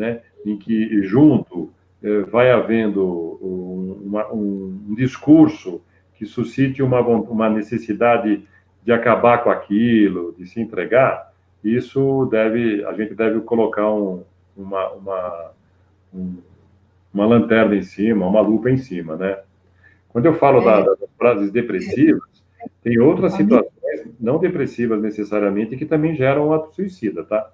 né, em que junto eh, vai havendo um, uma, um, discurso que suscite uma, uma necessidade de acabar com aquilo, de se entregar, isso deve, a gente deve colocar um, uma, uma, um, uma lanterna em cima, uma lupa em cima, né? Quando eu falo é. da, das frases depressivas, tem outras situações não depressivas necessariamente que também geram um ato suicida, tá?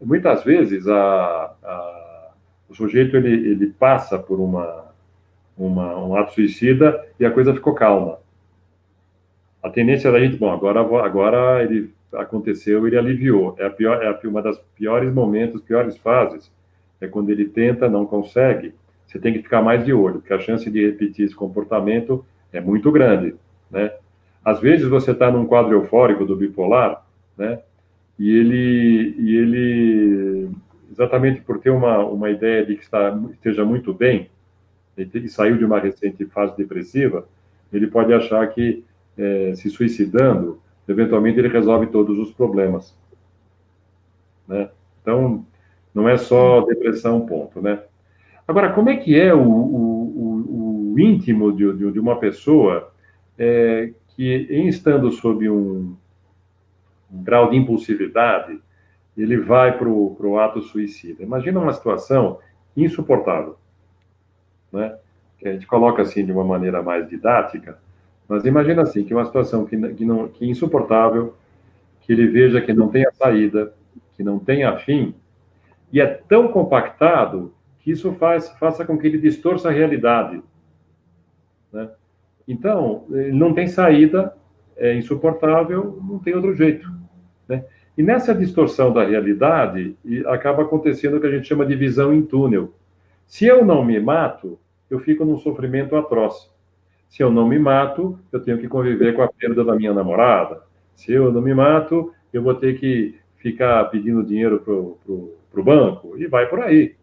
Muitas vezes a, a, o sujeito ele, ele passa por uma, uma, um ato suicida e a coisa ficou calma. A tendência da gente, bom, agora, agora ele aconteceu, ele aliviou. É, a pior, é uma das piores momentos, piores fases, é quando ele tenta, não consegue, você tem que ficar mais de olho, porque a chance de repetir esse comportamento é muito grande, né? Às vezes você está num quadro eufórico do bipolar, né? E ele, e ele exatamente por ter uma, uma ideia de que está, esteja muito bem, e saiu de uma recente fase depressiva, ele pode achar que é, se suicidando, eventualmente ele resolve todos os problemas. Né? Então, não é só depressão, ponto, né? Agora, como é que é o, o, o íntimo de, de, uma pessoa é, que, em estando sob um, um grau de impulsividade, ele vai para o ato suicida? Imagina uma situação insuportável, né? Que a gente coloca assim de uma maneira mais didática, mas imagina assim, que uma situação que, que, não, que é insuportável, que ele veja que não tem a saída, que não tem a fim, e é tão compactado que isso faz, faça com que ele distorça a realidade. Né? Então, ele não tem saída, é insuportável, não tem outro jeito. Né? E nessa distorção da realidade, acaba acontecendo o que a gente chama de visão em túnel. Se eu não me mato, eu fico num sofrimento atroz. Se eu não me mato, eu tenho que conviver com a perda da minha namorada. Se eu não me mato, eu vou ter que ficar pedindo dinheiro para o banco e vai por aí.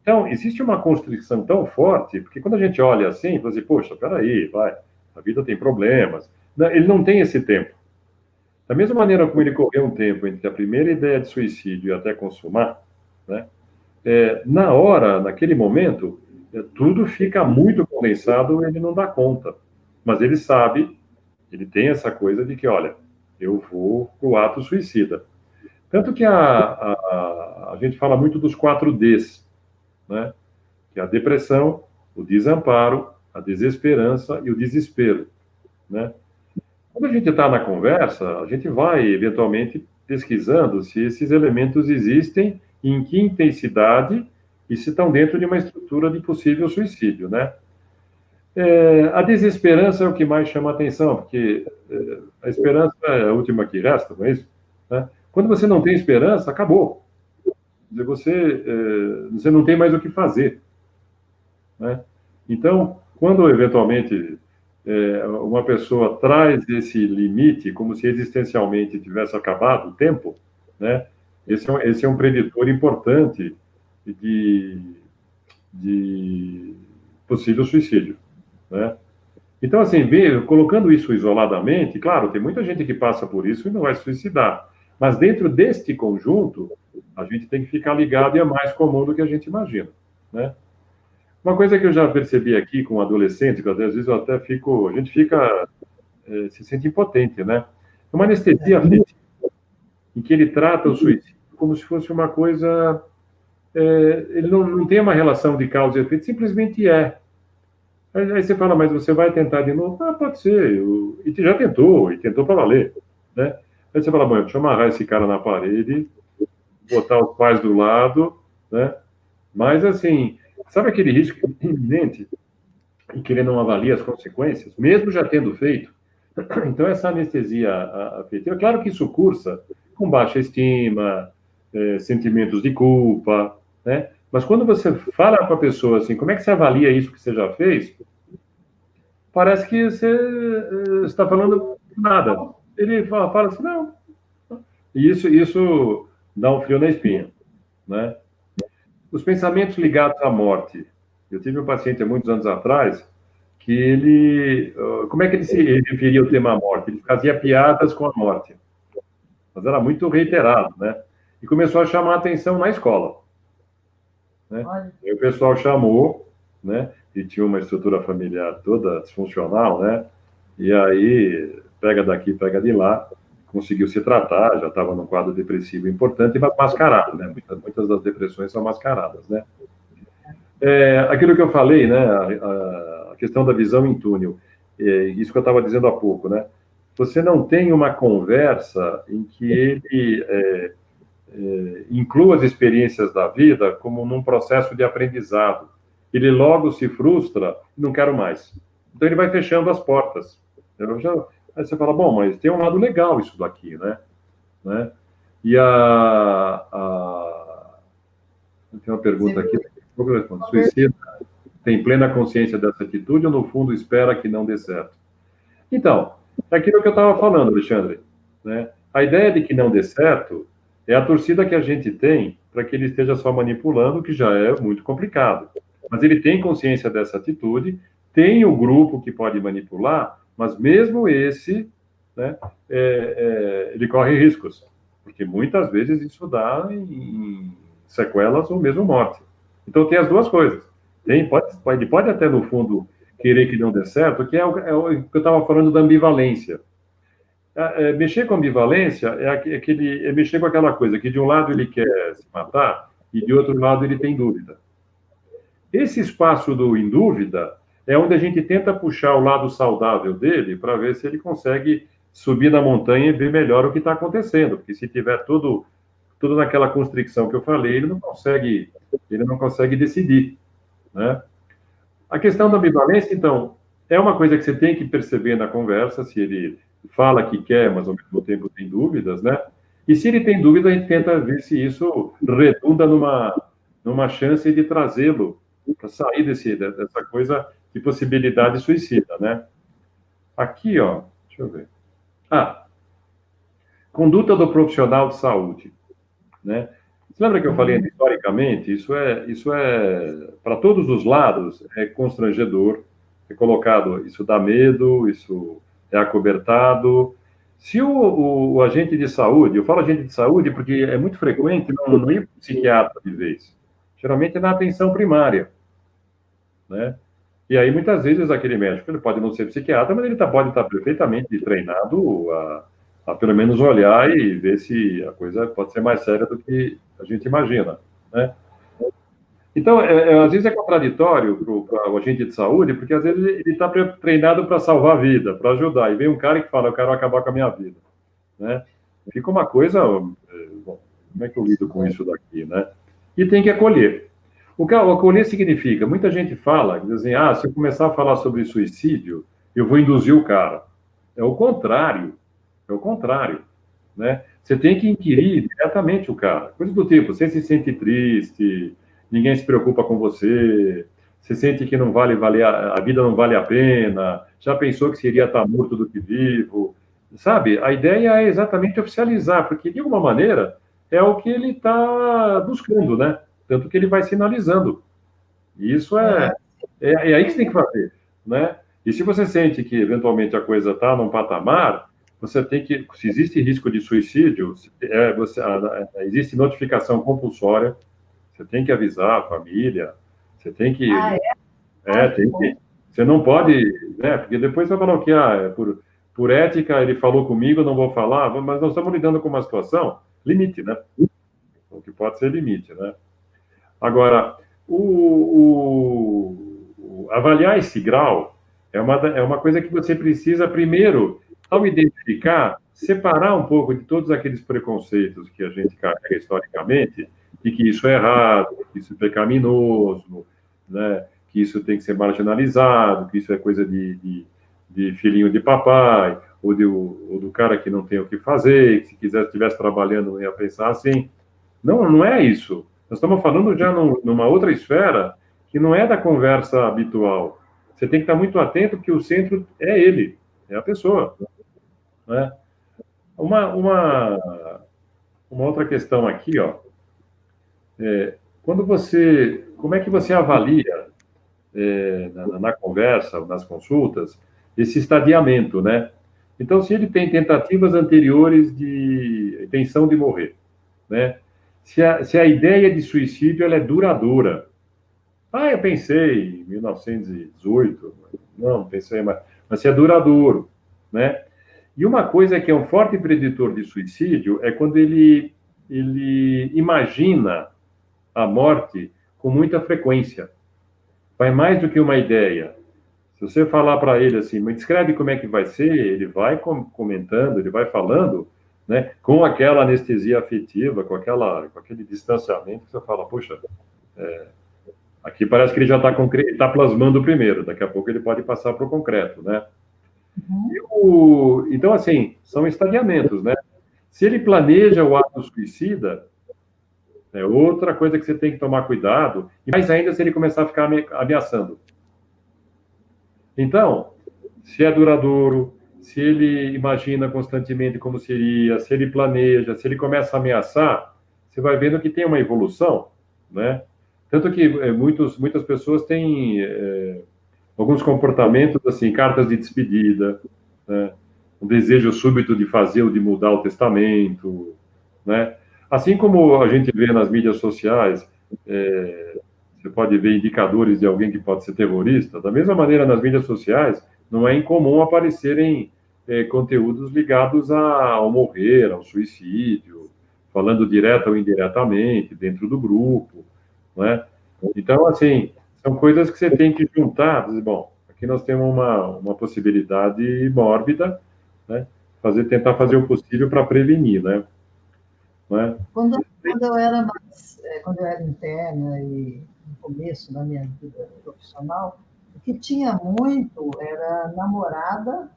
Então, existe uma constrição tão forte, porque quando a gente olha assim, você diz, poxa, peraí, vai, a vida tem problemas. Ele não tem esse tempo. Da mesma maneira como ele correu um tempo entre a primeira ideia de suicídio e até consumar, né, é, na hora, naquele momento, é, tudo fica muito condensado, ele não dá conta. Mas ele sabe, ele tem essa coisa de que, olha, eu vou para o ato suicida. Tanto que a, a, a, gente fala muito dos quatro Ds, né? que é a depressão, o desamparo, a desesperança e o desespero. Né? Quando a gente está na conversa, a gente vai, eventualmente, pesquisando se esses elementos existem, em que intensidade e se estão dentro de uma estrutura de possível suicídio, né? É, a desesperança é o que mais chama atenção, porque é, a esperança é a última que resta, não é isso? Né? Quando você não tem esperança, acabou. Você, é, você não tem mais o que fazer. Né? Então, quando eventualmente é, uma pessoa traz esse limite, como se existencialmente tivesse acabado o tempo, né? esse, é um, esse é um preditor importante de, de possível suicídio, né? Então, assim, colocando isso isoladamente, claro, tem muita gente que passa por isso e não vai se suicidar. Mas dentro deste conjunto, a gente tem que ficar ligado e é mais comum do que a gente imagina, né? Uma coisa que eu já percebi aqui com adolescentes, que às vezes eu até fico, a gente fica, é, se sente impotente, né? Uma anestesia afetiva, em que ele trata o suicídio como se fosse uma coisa é, ele não, não tem uma relação de causa e efeito, simplesmente é. Aí, aí, você fala, mas você vai tentar de novo? Ah, pode ser. Eu, e já tentou, e tentou para valer. Né? Aí você fala, bom, deixa eu amarrar esse cara na parede, botar os pais do lado, né? Mas, assim, sabe aquele risco iminente em que ele não avalia as consequências, mesmo já tendo feito? (clears throat) Então, essa anestesia afetiva, claro que isso cursa com baixa estima, é, sentimentos de culpa, né? Mas quando você fala para a pessoa assim, como é que você avalia isso que você já fez? Parece que você eh, está falando nada. Ele fala, fala assim, não. E isso, isso dá um frio na espinha, né? Os pensamentos ligados à morte. Eu tive um paciente há muitos anos atrás que ele, como é que ele se referia ao tema morte? Ele fazia piadas com a morte, mas era muito reiterado, né? E começou a chamar a atenção na escola. Né? E o pessoal chamou, né? E tinha uma estrutura familiar toda disfuncional, né? E aí, pega daqui, pega de lá, conseguiu se tratar, já estava num quadro depressivo importante, mas mascarado, né? Muitas, muitas das depressões são mascaradas, né? É, aquilo que eu falei, né? A, a questão da visão em túnel, é, isso que eu estava dizendo há pouco, né? Você não tem uma conversa em que ele é, é, inclua as experiências da vida como num processo de aprendizado. Ele logo se frustra não quero mais. Então ele vai fechando as portas. Já, aí você fala, bom, mas tem um lado legal isso daqui, né? né? E a, a... Tem uma pergunta aqui. Suicida tem plena consciência dessa atitude ou, no fundo, espera que não dê certo? Então, É aquilo que eu estava falando, Alexandre. Né? A ideia de que não dê certo é a torcida que a gente tem para que ele esteja só manipulando, que já é muito complicado. Mas ele tem consciência dessa atitude, tem o grupo que pode manipular, mas mesmo esse, né, é, é, ele corre riscos, porque muitas vezes isso dá em sequelas ou mesmo morte. Então tem as duas coisas. Tem, pode, ele pode até no fundo querer que não dê certo, que é o, é o que eu estava falando da ambivalência. É, é, mexer com ambivalência é, aquele, é mexer com aquela coisa que de um lado ele quer se matar e de outro lado ele tem dúvida. Esse espaço do em dúvida é onde a gente tenta puxar o lado saudável dele para ver se ele consegue subir na montanha e ver melhor o que está acontecendo, porque se tiver tudo tudo naquela constricção que eu falei, ele não consegue ele não consegue decidir, né? A questão da ambivalência, então, é uma coisa que você tem que perceber na conversa, se ele fala que quer, mas ao mesmo tempo tem dúvidas, né? E se ele tem dúvida, a gente tenta ver se isso redunda numa, numa chance de trazê-lo para sair desse, dessa coisa de possibilidade suicida, né? Aqui, ó, deixa eu ver. Ah, conduta do profissional de saúde, né? Você lembra que eu falei historicamente? Isso é, isso é para todos os lados, é constrangedor. É colocado, isso dá medo, isso é acobertado. Se o, o, o, agente de saúde, eu falo agente de saúde porque é muito frequente não, não ir para o psiquiatra de vez. Geralmente é na atenção primária, né? E aí, muitas vezes, aquele médico, ele pode não ser psiquiatra, mas ele tá, pode estar perfeitamente treinado a a pelo menos olhar e ver se a coisa pode ser mais séria do que a gente imagina, né? Então, é, é, às vezes é contraditório para o agente de saúde, porque às vezes ele está treinado para salvar a vida, para ajudar, e vem um cara que fala, eu quero acabar com a minha vida, né? Fica uma coisa, é, bom, como é que eu lido com isso daqui, né? E tem que acolher. O que acolher significa, muita gente fala, dizem, ah, se eu começar a falar sobre suicídio, eu vou induzir o cara. É o contrário. É o contrário, né? Você tem que inquirir diretamente o cara. Coisa do tipo, você se sente triste, ninguém se preocupa com você, você sente que não vale, vale a, a vida não vale a pena, já pensou que seria estar morto do que vivo, sabe? A ideia é exatamente oficializar, porque de alguma maneira é o que ele está buscando, né? Tanto que ele vai sinalizando. E isso é, é, é aí que você tem que fazer, né? E se você sente que eventualmente a coisa está num patamar, você tem que, se existe risco de suicídio, é, você, existe notificação compulsória, você tem que avisar a família, você tem que. Ah, é? É, tem que. Você não pode, né? Porque depois você vai falar que, ah, é por, por ética, ele falou comigo, eu não vou falar, mas nós estamos lidando com uma situação, limite, né? O que pode ser limite, né? Agora, o, o, avaliar esse grau é uma, é uma coisa que você precisa, primeiro, ao identificar, separar um pouco de todos aqueles preconceitos que a gente carrega historicamente, de que isso é errado, que isso é pecaminoso, né, que isso tem que ser marginalizado, que isso é coisa de, de, de filhinho de papai, ou, de, ou, do cara que não tem o que fazer, que se quiser estivesse trabalhando ia pensar assim. Não, não é isso. Nós estamos falando já num, numa outra esfera que não é da conversa habitual. Você tem que estar muito atento que o centro é ele, é a pessoa. Né? Uma, uma, uma outra questão aqui, ó, é, quando você, como é que você avalia é, na, na, conversa, nas consultas, esse estadiamento, né? Então, se ele tem tentativas anteriores de intenção de morrer, né? Se a, se a ideia de suicídio ela é duradoura. Ah, eu pensei em 1918, não, pensei, mas, mas se é duradouro, né? E uma coisa que é um forte preditor de suicídio é quando ele, ele imagina a morte com muita frequência. Vai mais do que uma ideia. Se você falar para ele assim, me descreve como é que vai ser, ele vai comentando, ele vai falando, né, com aquela anestesia afetiva, com, aquela, com aquele distanciamento, que você fala, puxa, é, aqui parece que ele já está tá plasmando primeiro, daqui a pouco ele pode passar para o concreto, né? Uhum. O, então, assim, são estadiamentos, né? Se ele planeja o ato suicida, é outra coisa que você tem que tomar cuidado, e mais ainda se ele começar a ficar ameaçando. Então, se é duradouro, se ele imagina constantemente como seria, se ele planeja, se ele começa a ameaçar, você vai vendo que tem uma evolução, né? Tanto que é, muitos, muitas pessoas têm é, alguns comportamentos, assim, cartas de despedida, né? um desejo súbito de fazer ou de mudar o testamento, né? Assim como a gente vê nas mídias sociais, é, você pode ver indicadores de alguém que pode ser terrorista, da mesma maneira nas mídias sociais, não é incomum aparecerem é, conteúdos ligados ao morrer, ao suicídio, falando direto ou indiretamente, dentro do grupo, né? Então, assim, são coisas que você tem que juntar, bom, aqui nós temos uma, uma possibilidade mórbida, né? Fazer, tentar fazer o possível para prevenir, né? né? Quando, quando eu era mais, é, quando eu era interna e no começo da minha vida profissional, o que tinha muito era namorada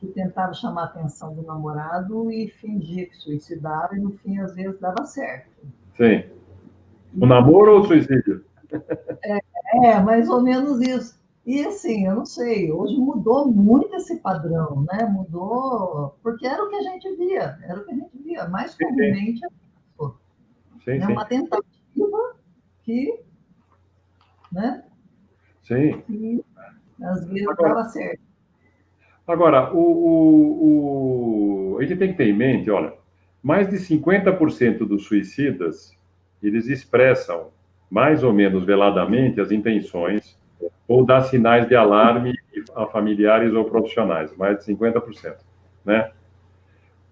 que tentava chamar a atenção do namorado e fingir que suicidava, e no fim, às vezes, dava certo. Sim. O namoro ou o suicídio? É, é, mais ou menos isso. E assim, eu não sei, hoje mudou muito esse padrão, né? Mudou, porque era o que a gente via, era o que a gente via. Mais comumente sim, é uma tentativa que, né? Sim. Que às vezes dava certo. Agora, o, o, o, a gente tem que ter em mente, olha, mais de 50% dos suicidas, eles expressam mais ou menos veladamente as intenções ou dar sinais de alarme a familiares ou profissionais, mais de 50%, né?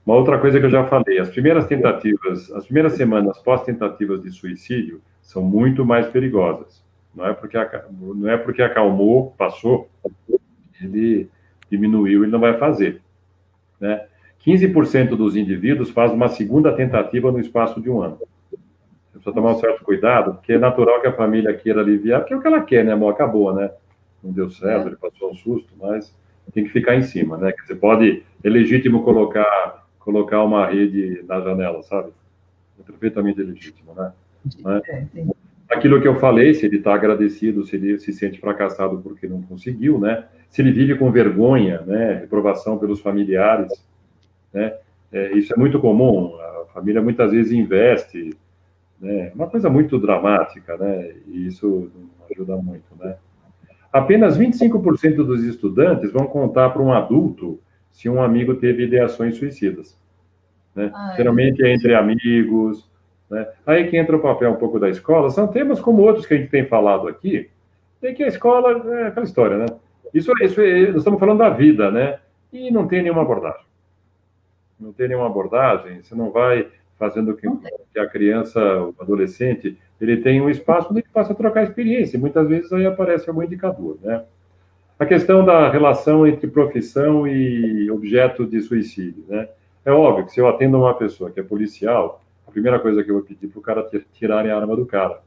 Uma outra coisa que eu já falei, as primeiras tentativas, as primeiras semanas pós-tentativas de suicídio são muito mais perigosas. Não é porque não é porque acalmou, passou, ele diminuiu, ele não vai fazer. Né? 15% dos indivíduos faz uma segunda tentativa no espaço de um ano. Você precisa tomar um certo cuidado, porque é natural que a família queira aliviar, porque é o que ela quer, né, amor? Acabou, né? Não deu certo, é. ele passou um susto, mas tem que ficar em cima, né? Você pode, é legítimo colocar, colocar uma rede na janela, sabe? É perfeitamente legítimo, né? É, Aquilo que eu falei, se ele está agradecido, se ele se sente fracassado porque não conseguiu, né? Se ele vive com vergonha, né? Reprovação pelos familiares, né? É, isso é muito comum. A família muitas vezes investe, né? Uma coisa muito dramática, né? E isso não ajuda muito, né? Apenas 25% dos estudantes vão contar para um adulto se um amigo teve ideações suicidas. Né? Ai, Geralmente é entre amigos, né? Aí que entra o papel um pouco da escola, são temas como outros que a gente tem falado aqui, tem que a escola é aquela história, né? Isso, isso nós estamos falando da vida, né? E não tem nenhuma abordagem. Não tem nenhuma abordagem, você não vai fazendo que, que a criança, o adolescente, ele tenha um espaço onde ele possa trocar experiência. Muitas vezes aí aparece algum indicador, né? A questão da relação entre profissão e objeto de suicídio, né? É óbvio que se eu atendo uma pessoa que é policial, primeira coisa que eu vou pedir para o cara tirarem a arma do cara.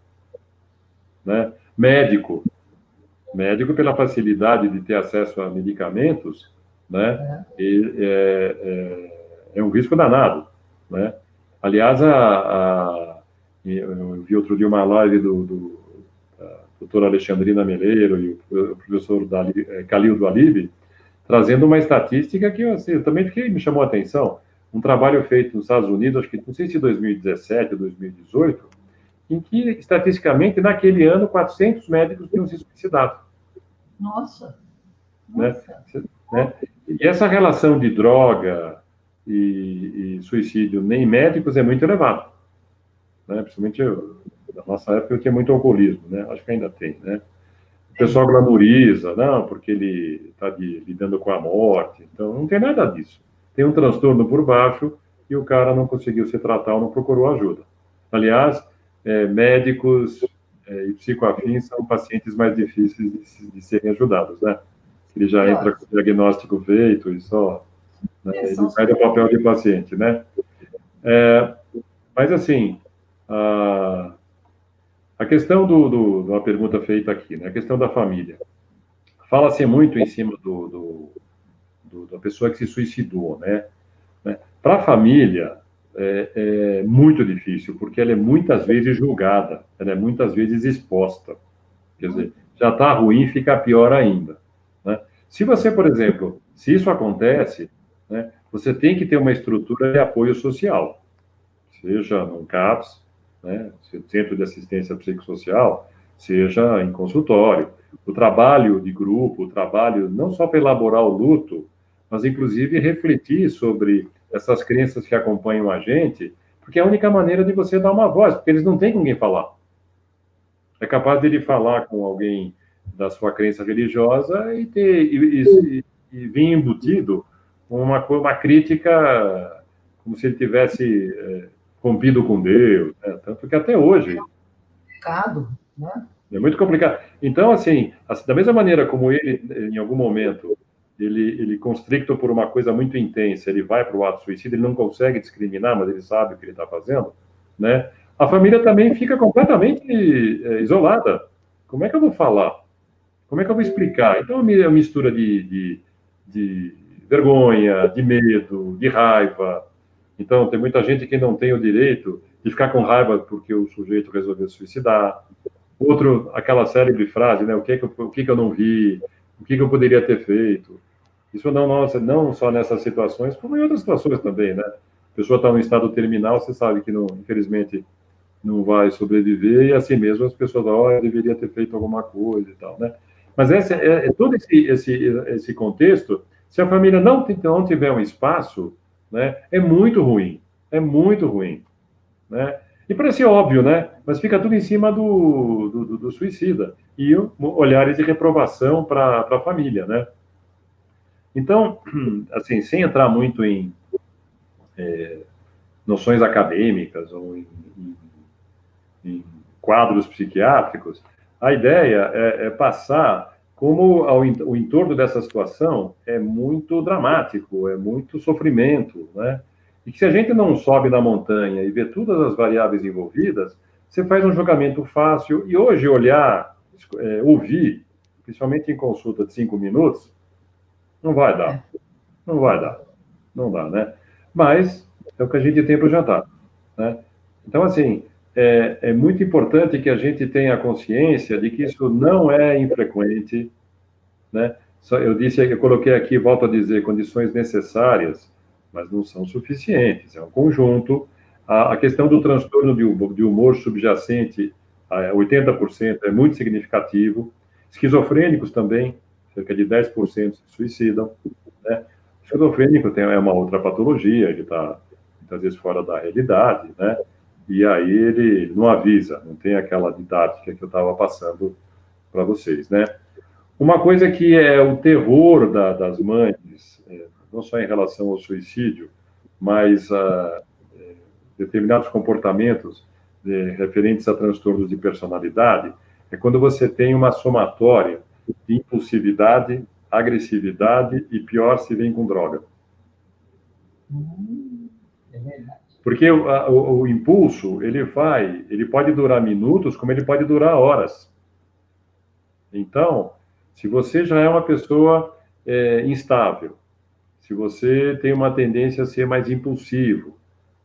Né? Médico. Médico, pela facilidade de ter acesso a medicamentos, né? É, é, é, é um risco danado, né? Aliás, a, a, eu vi outro dia uma live do, do doutor Alexandrina Meleiro e o professor Dali, é, Calil do Alibe, trazendo uma estatística que assim, eu também fiquei, me chamou a atenção um trabalho feito nos Estados Unidos, acho que não sei se 2017 ou 2018, em que, estatisticamente, naquele ano, 400 médicos tinham se suicidado. Nossa! Né? Né? E essa relação de droga e, e, suicídio em médicos é muito elevada. Né? Principalmente, eu, na nossa época, eu tinha muito alcoolismo, né? Acho que ainda tem, né? O pessoal glamoriza, não, porque ele está lidando com a morte. Então, não tem nada disso tem um transtorno por baixo e o cara não conseguiu se tratar ou não procurou ajuda. Aliás, é, médicos é, e psicoafins são pacientes mais difíceis de, de, serem ajudados, né? Ele já entra com o diagnóstico feito e só né, ele perde o papel de paciente, né? É, mas assim, a, a questão do, do, da pergunta feita aqui, né? A questão da família. Fala-se muito em cima do, do do, da pessoa que se suicidou, né? né? Para a família, é, é, muito difícil, porque ela é muitas vezes julgada, ela é muitas vezes exposta. Quer dizer, já está ruim, fica pior ainda. Né? Se você, por exemplo, Se isso acontece, né, você tem que ter uma estrutura de apoio social, seja no CAPS, né, Centro de Assistência Psicossocial, seja em consultório. O trabalho de grupo, o trabalho não só para elaborar o luto, mas inclusive refletir sobre essas crenças que acompanham a gente, porque é a única maneira de você dar uma voz, porque eles não têm com quem falar. É capaz de ele falar com alguém da sua crença religiosa e ter e, e, e vir embutido uma, uma crítica como se ele tivesse é, rompido com Deus, né? tanto que até hoje. É complicado, né? É muito complicado. Então, assim, assim, da mesma maneira como ele, em algum momento, ele, ele constricto por uma coisa muito intensa, ele vai para o ato suicida, ele não consegue discriminar, mas ele sabe o que ele está fazendo, né? A família também fica completamente é, isolada. Como é que eu vou falar? Como é que eu vou explicar? Então, é uma mistura de, de, de vergonha, de medo, de raiva. Então, tem muita gente que não tem o direito de ficar com raiva porque o sujeito resolveu suicidar. Outro, aquela célebre frase, né? O que, é que, eu, o que, é que eu não vi? O que, que eu poderia ter feito? Isso não, nossa, não só nessas situações, como em outras situações também, né? A pessoa está no estado terminal, você sabe que, não, infelizmente, não vai sobreviver, e assim mesmo as pessoas, olha, deveria ter feito alguma coisa e tal, né? Mas esse, é, é todo esse, esse, esse contexto, se a família não, não tiver um espaço, né, é muito ruim, é muito ruim, né? E parece óbvio, né? Mas fica tudo em cima do, do, do suicida. E olhares de reprovação para a família, né? Então, (clears throat) assim, sem entrar muito em é, noções acadêmicas ou em, em, em, quadros psiquiátricos, a ideia é, é passar como ao, o entorno dessa situação é muito dramático, é muito sofrimento, né? E que se a gente não sobe na montanha e vê todas as variáveis envolvidas, você faz um julgamento fácil. E hoje, olhar, é, ouvir, principalmente em consulta de cinco minutos, não vai dar. Não vai dar. Não dá, né? Mas é o que a gente tem para o jantar. Né? Então, assim, é, é, muito importante que a gente tenha consciência de que isso não é infrequente. Né? Eu disse, eu coloquei aqui, volto a dizer, condições necessárias mas não são suficientes. É um conjunto. A, a questão do transtorno de, de humor subjacente, a 80%, é muito significativo. Esquizofrênicos também, cerca de 10% se suicidam. Né? Esquizofrênico tem, é uma outra patologia, ele está muitas vezes fora da realidade, né? E aí ele não avisa, não tem aquela didática que eu estava passando para vocês, né? Uma coisa que é o terror da, das mães, é, não só em relação ao suicídio, mas a é, determinados comportamentos de, referentes a transtornos de personalidade, é quando você tem uma somatória impulsividade, agressividade e pior se vem com droga. É Porque o, a, o, o, impulso, ele vai, ele pode durar minutos, como ele pode durar horas. Então, se você já é uma pessoa é, instável, se você tem uma tendência a ser mais impulsivo,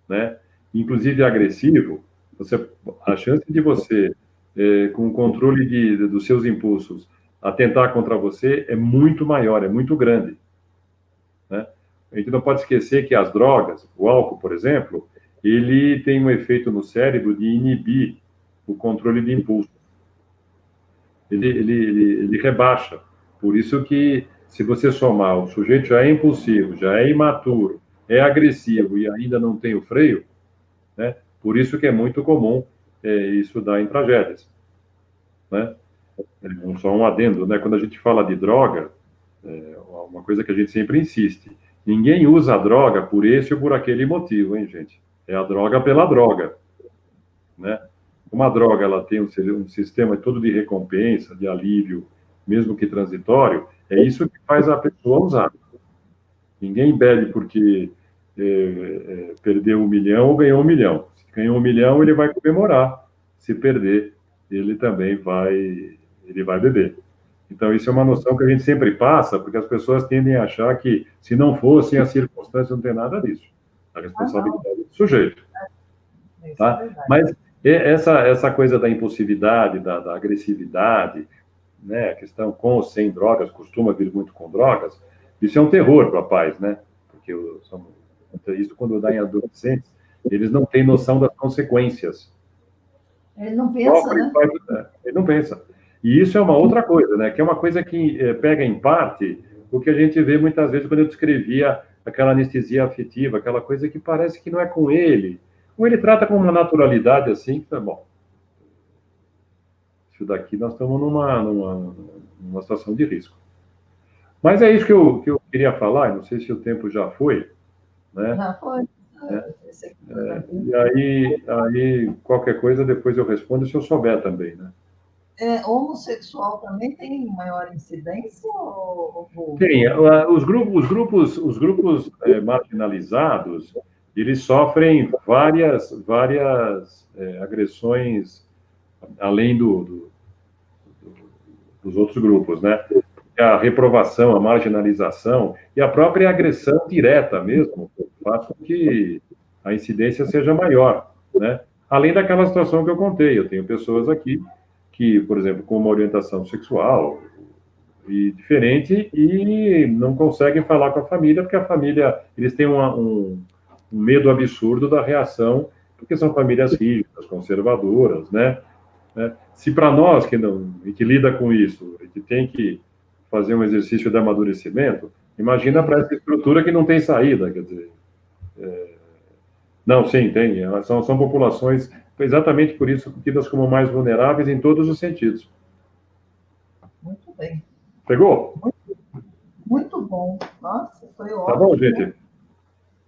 né? inclusive agressivo, você, a chance de você, é, com o controle de, de, dos seus impulsos, atentar contra você é muito maior, é muito grande. Né? A gente não pode esquecer que as drogas, o álcool, por exemplo, ele tem um efeito no cérebro de inibir o controle de impulso. Ele, ele, ele, ele rebaixa. Por isso que se você somar, o sujeito já é impulsivo, já é imaturo, é agressivo e ainda não tem o freio, né? Por isso que é muito comum é, isso dar em tragédias, né? Só um adendo, né? Quando a gente fala de droga, é uma coisa que a gente sempre insiste, ninguém usa a droga por esse ou por aquele motivo, hein, gente? É a droga pela droga, né? Uma droga, ela tem um sistema todo de recompensa, de alívio, mesmo que transitório, é isso que faz a pessoa usar. Ninguém bebe porque é, é, perdeu um milhão ou ganhou um milhão. Se ganhou um milhão, ele vai comemorar. Se perder, ele também vai, ele vai beber. Então, isso é uma noção que a gente sempre passa, porque as pessoas tendem a achar que, se não fossem as circunstâncias, não tem nada disso. A responsabilidade ah, do sujeito. É tá? Mas essa, essa coisa da impulsividade, da, da agressividade, né, a questão com ou sem drogas, costuma vir muito com drogas, Isso é um terror para pais, né? Porque isso quando dá em adolescentes, eles não têm noção das consequências. Ele não pensa, né? É, ele não pensa. E isso é uma outra coisa, né? Que é uma coisa que é, pega em parte o que a gente vê muitas vezes quando eu descrevia aquela anestesia afetiva, aquela coisa que parece que não é com ele. Ou ele trata com uma naturalidade assim, que tá bom. Isso daqui nós estamos numa, numa, numa situação de risco. Mas é isso que eu, que eu queria falar, não sei se o tempo já foi. Né? Já foi. É, é, e aí, aí, qualquer coisa, depois eu respondo se eu souber também, né? É, homossexual também tem maior incidência? Ou... Tem. Os grupos, os grupos, os grupos é, marginalizados, eles sofrem várias, várias é, agressões além do, do, do, dos outros grupos, né? A reprovação, a marginalização e a própria agressão direta mesmo faz com que a incidência seja maior, né? Além daquela situação que eu contei, eu tenho pessoas aqui que, por exemplo, com uma orientação sexual e diferente e não conseguem falar com a família porque a família eles têm uma, um, um medo absurdo da reação porque são famílias rígidas, conservadoras, né? né? Se para nós que não que lida com isso, que tem que fazer um exercício de amadurecimento, imagina para essa estrutura que não tem saída, quer dizer. É... Não, sim, tem. São, são populações exatamente por isso tidas como mais vulneráveis em todos os sentidos. Muito bem. Pegou? Muito, muito bom. Nossa, foi ótimo. Tá bom, gente?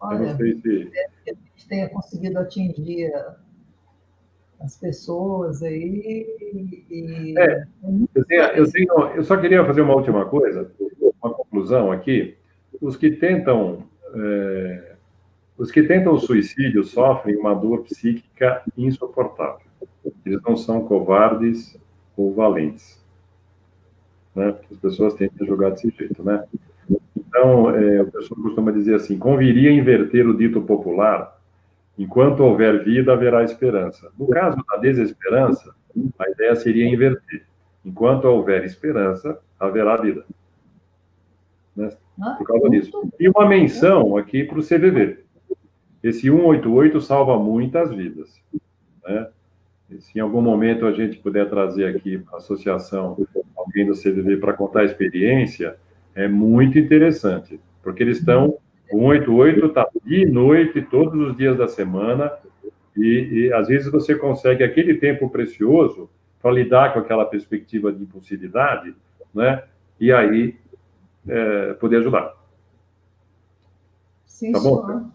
Olha, eu não sei se... que a gente tenha conseguido atingir as pessoas aí. E... É, eu, tenho, eu, tenho, eu só queria fazer uma última coisa, uma conclusão aqui. Os que tentam é, os que tentam o suicídio sofrem uma dor psíquica insuportável. Eles não são covardes ou valentes. Né? As pessoas tentam jogar desse jeito, né? Então, é, o pessoal costuma dizer assim, conviria inverter o dito popular, enquanto houver vida, haverá esperança. No caso da desesperança, a ideia seria inverter. Enquanto houver esperança, haverá vida. Né? Ah, Por causa disso. E uma menção aqui para o CVV. Esse 188 salva muitas vidas. Né? se em algum momento a gente puder trazer aqui para a associação alguém do CVV para contar a experiência, é muito interessante, porque eles estão. O 188 está de noite, todos os dias da semana, e, e às vezes você consegue aquele tempo precioso para lidar com aquela perspectiva de impulsividade, né? E aí é, poder ajudar. Sim, tá bom? Senhor.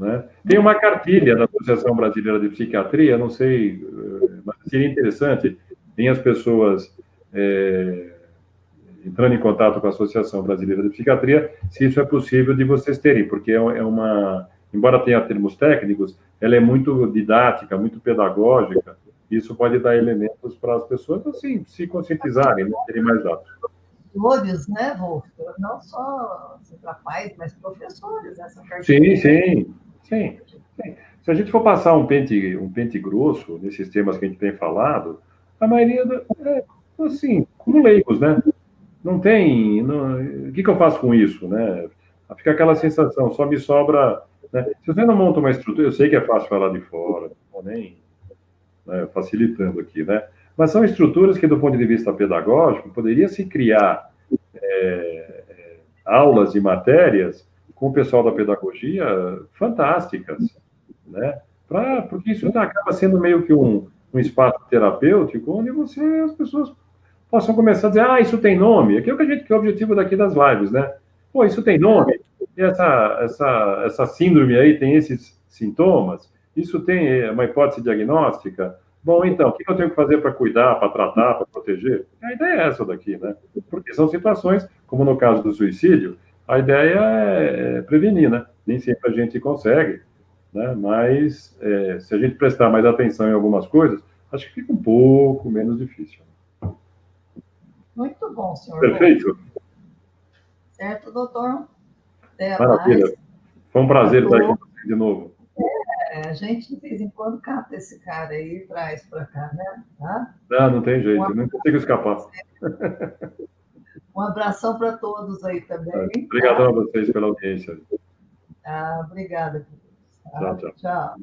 Né? Tem uma cartilha da Associação Brasileira de Psiquiatria, não sei, eh, mas seria interessante, tem as pessoas é, entrando em contato com a Associação Brasileira de Psiquiatria, se isso é possível de vocês terem, porque é, é uma, embora tenha termos técnicos, ela é muito didática, muito pedagógica, isso pode dar elementos para as pessoas, assim, se conscientizarem, né, terem mais dados professores, né, Wolf? Não só para pais, mas professores. Essa sim, sim. Sim, sim. Se a gente for passar um pente, um pente grosso nesses temas que a gente tem falado, a maioria é assim, como leigos, né? Não tem. Não, o que, que eu faço com isso, né? Fica aquela sensação, só me sobra. Né? Se você não monta uma estrutura, eu sei que é fácil falar de fora, nem né, facilitando aqui, né? Mas são estruturas que, do ponto de vista pedagógico, poderia se criar é, é aulas e matérias com o pessoal da pedagogia fantásticas, né? Pra, porque isso acaba sendo meio que um, um espaço terapêutico onde você, as pessoas possam começar a dizer, ah, isso tem nome. Aquilo que a gente que é o objetivo daqui das lives, né? Pô, isso tem nome. Essa, essa, essa síndrome aí tem esses sintomas. Isso tem uma hipótese diagnóstica. Bom, então, o que eu tenho que fazer para cuidar, para tratar, para proteger? A ideia é essa daqui, né? Porque são situações, como no caso do suicídio, a ideia é, é prevenir, né? Nem sempre a gente consegue, né? Mas é, se a gente prestar mais atenção em algumas coisas, acho que fica um pouco menos difícil. Muito bom, senhor. Perfeito. Certo, doutor? Até Maravilha. Mais. Foi um prazer estar aqui com você de novo. É, a gente de vez em quando cata esse cara aí e traz para cá, né? Tá? Não, não tem jeito, não consigo escapar. (laughs) Um abração para todos aí também. Obrigado tá? a vocês pela audiência. Ah, obrigada. Tchau, tchau. tchau.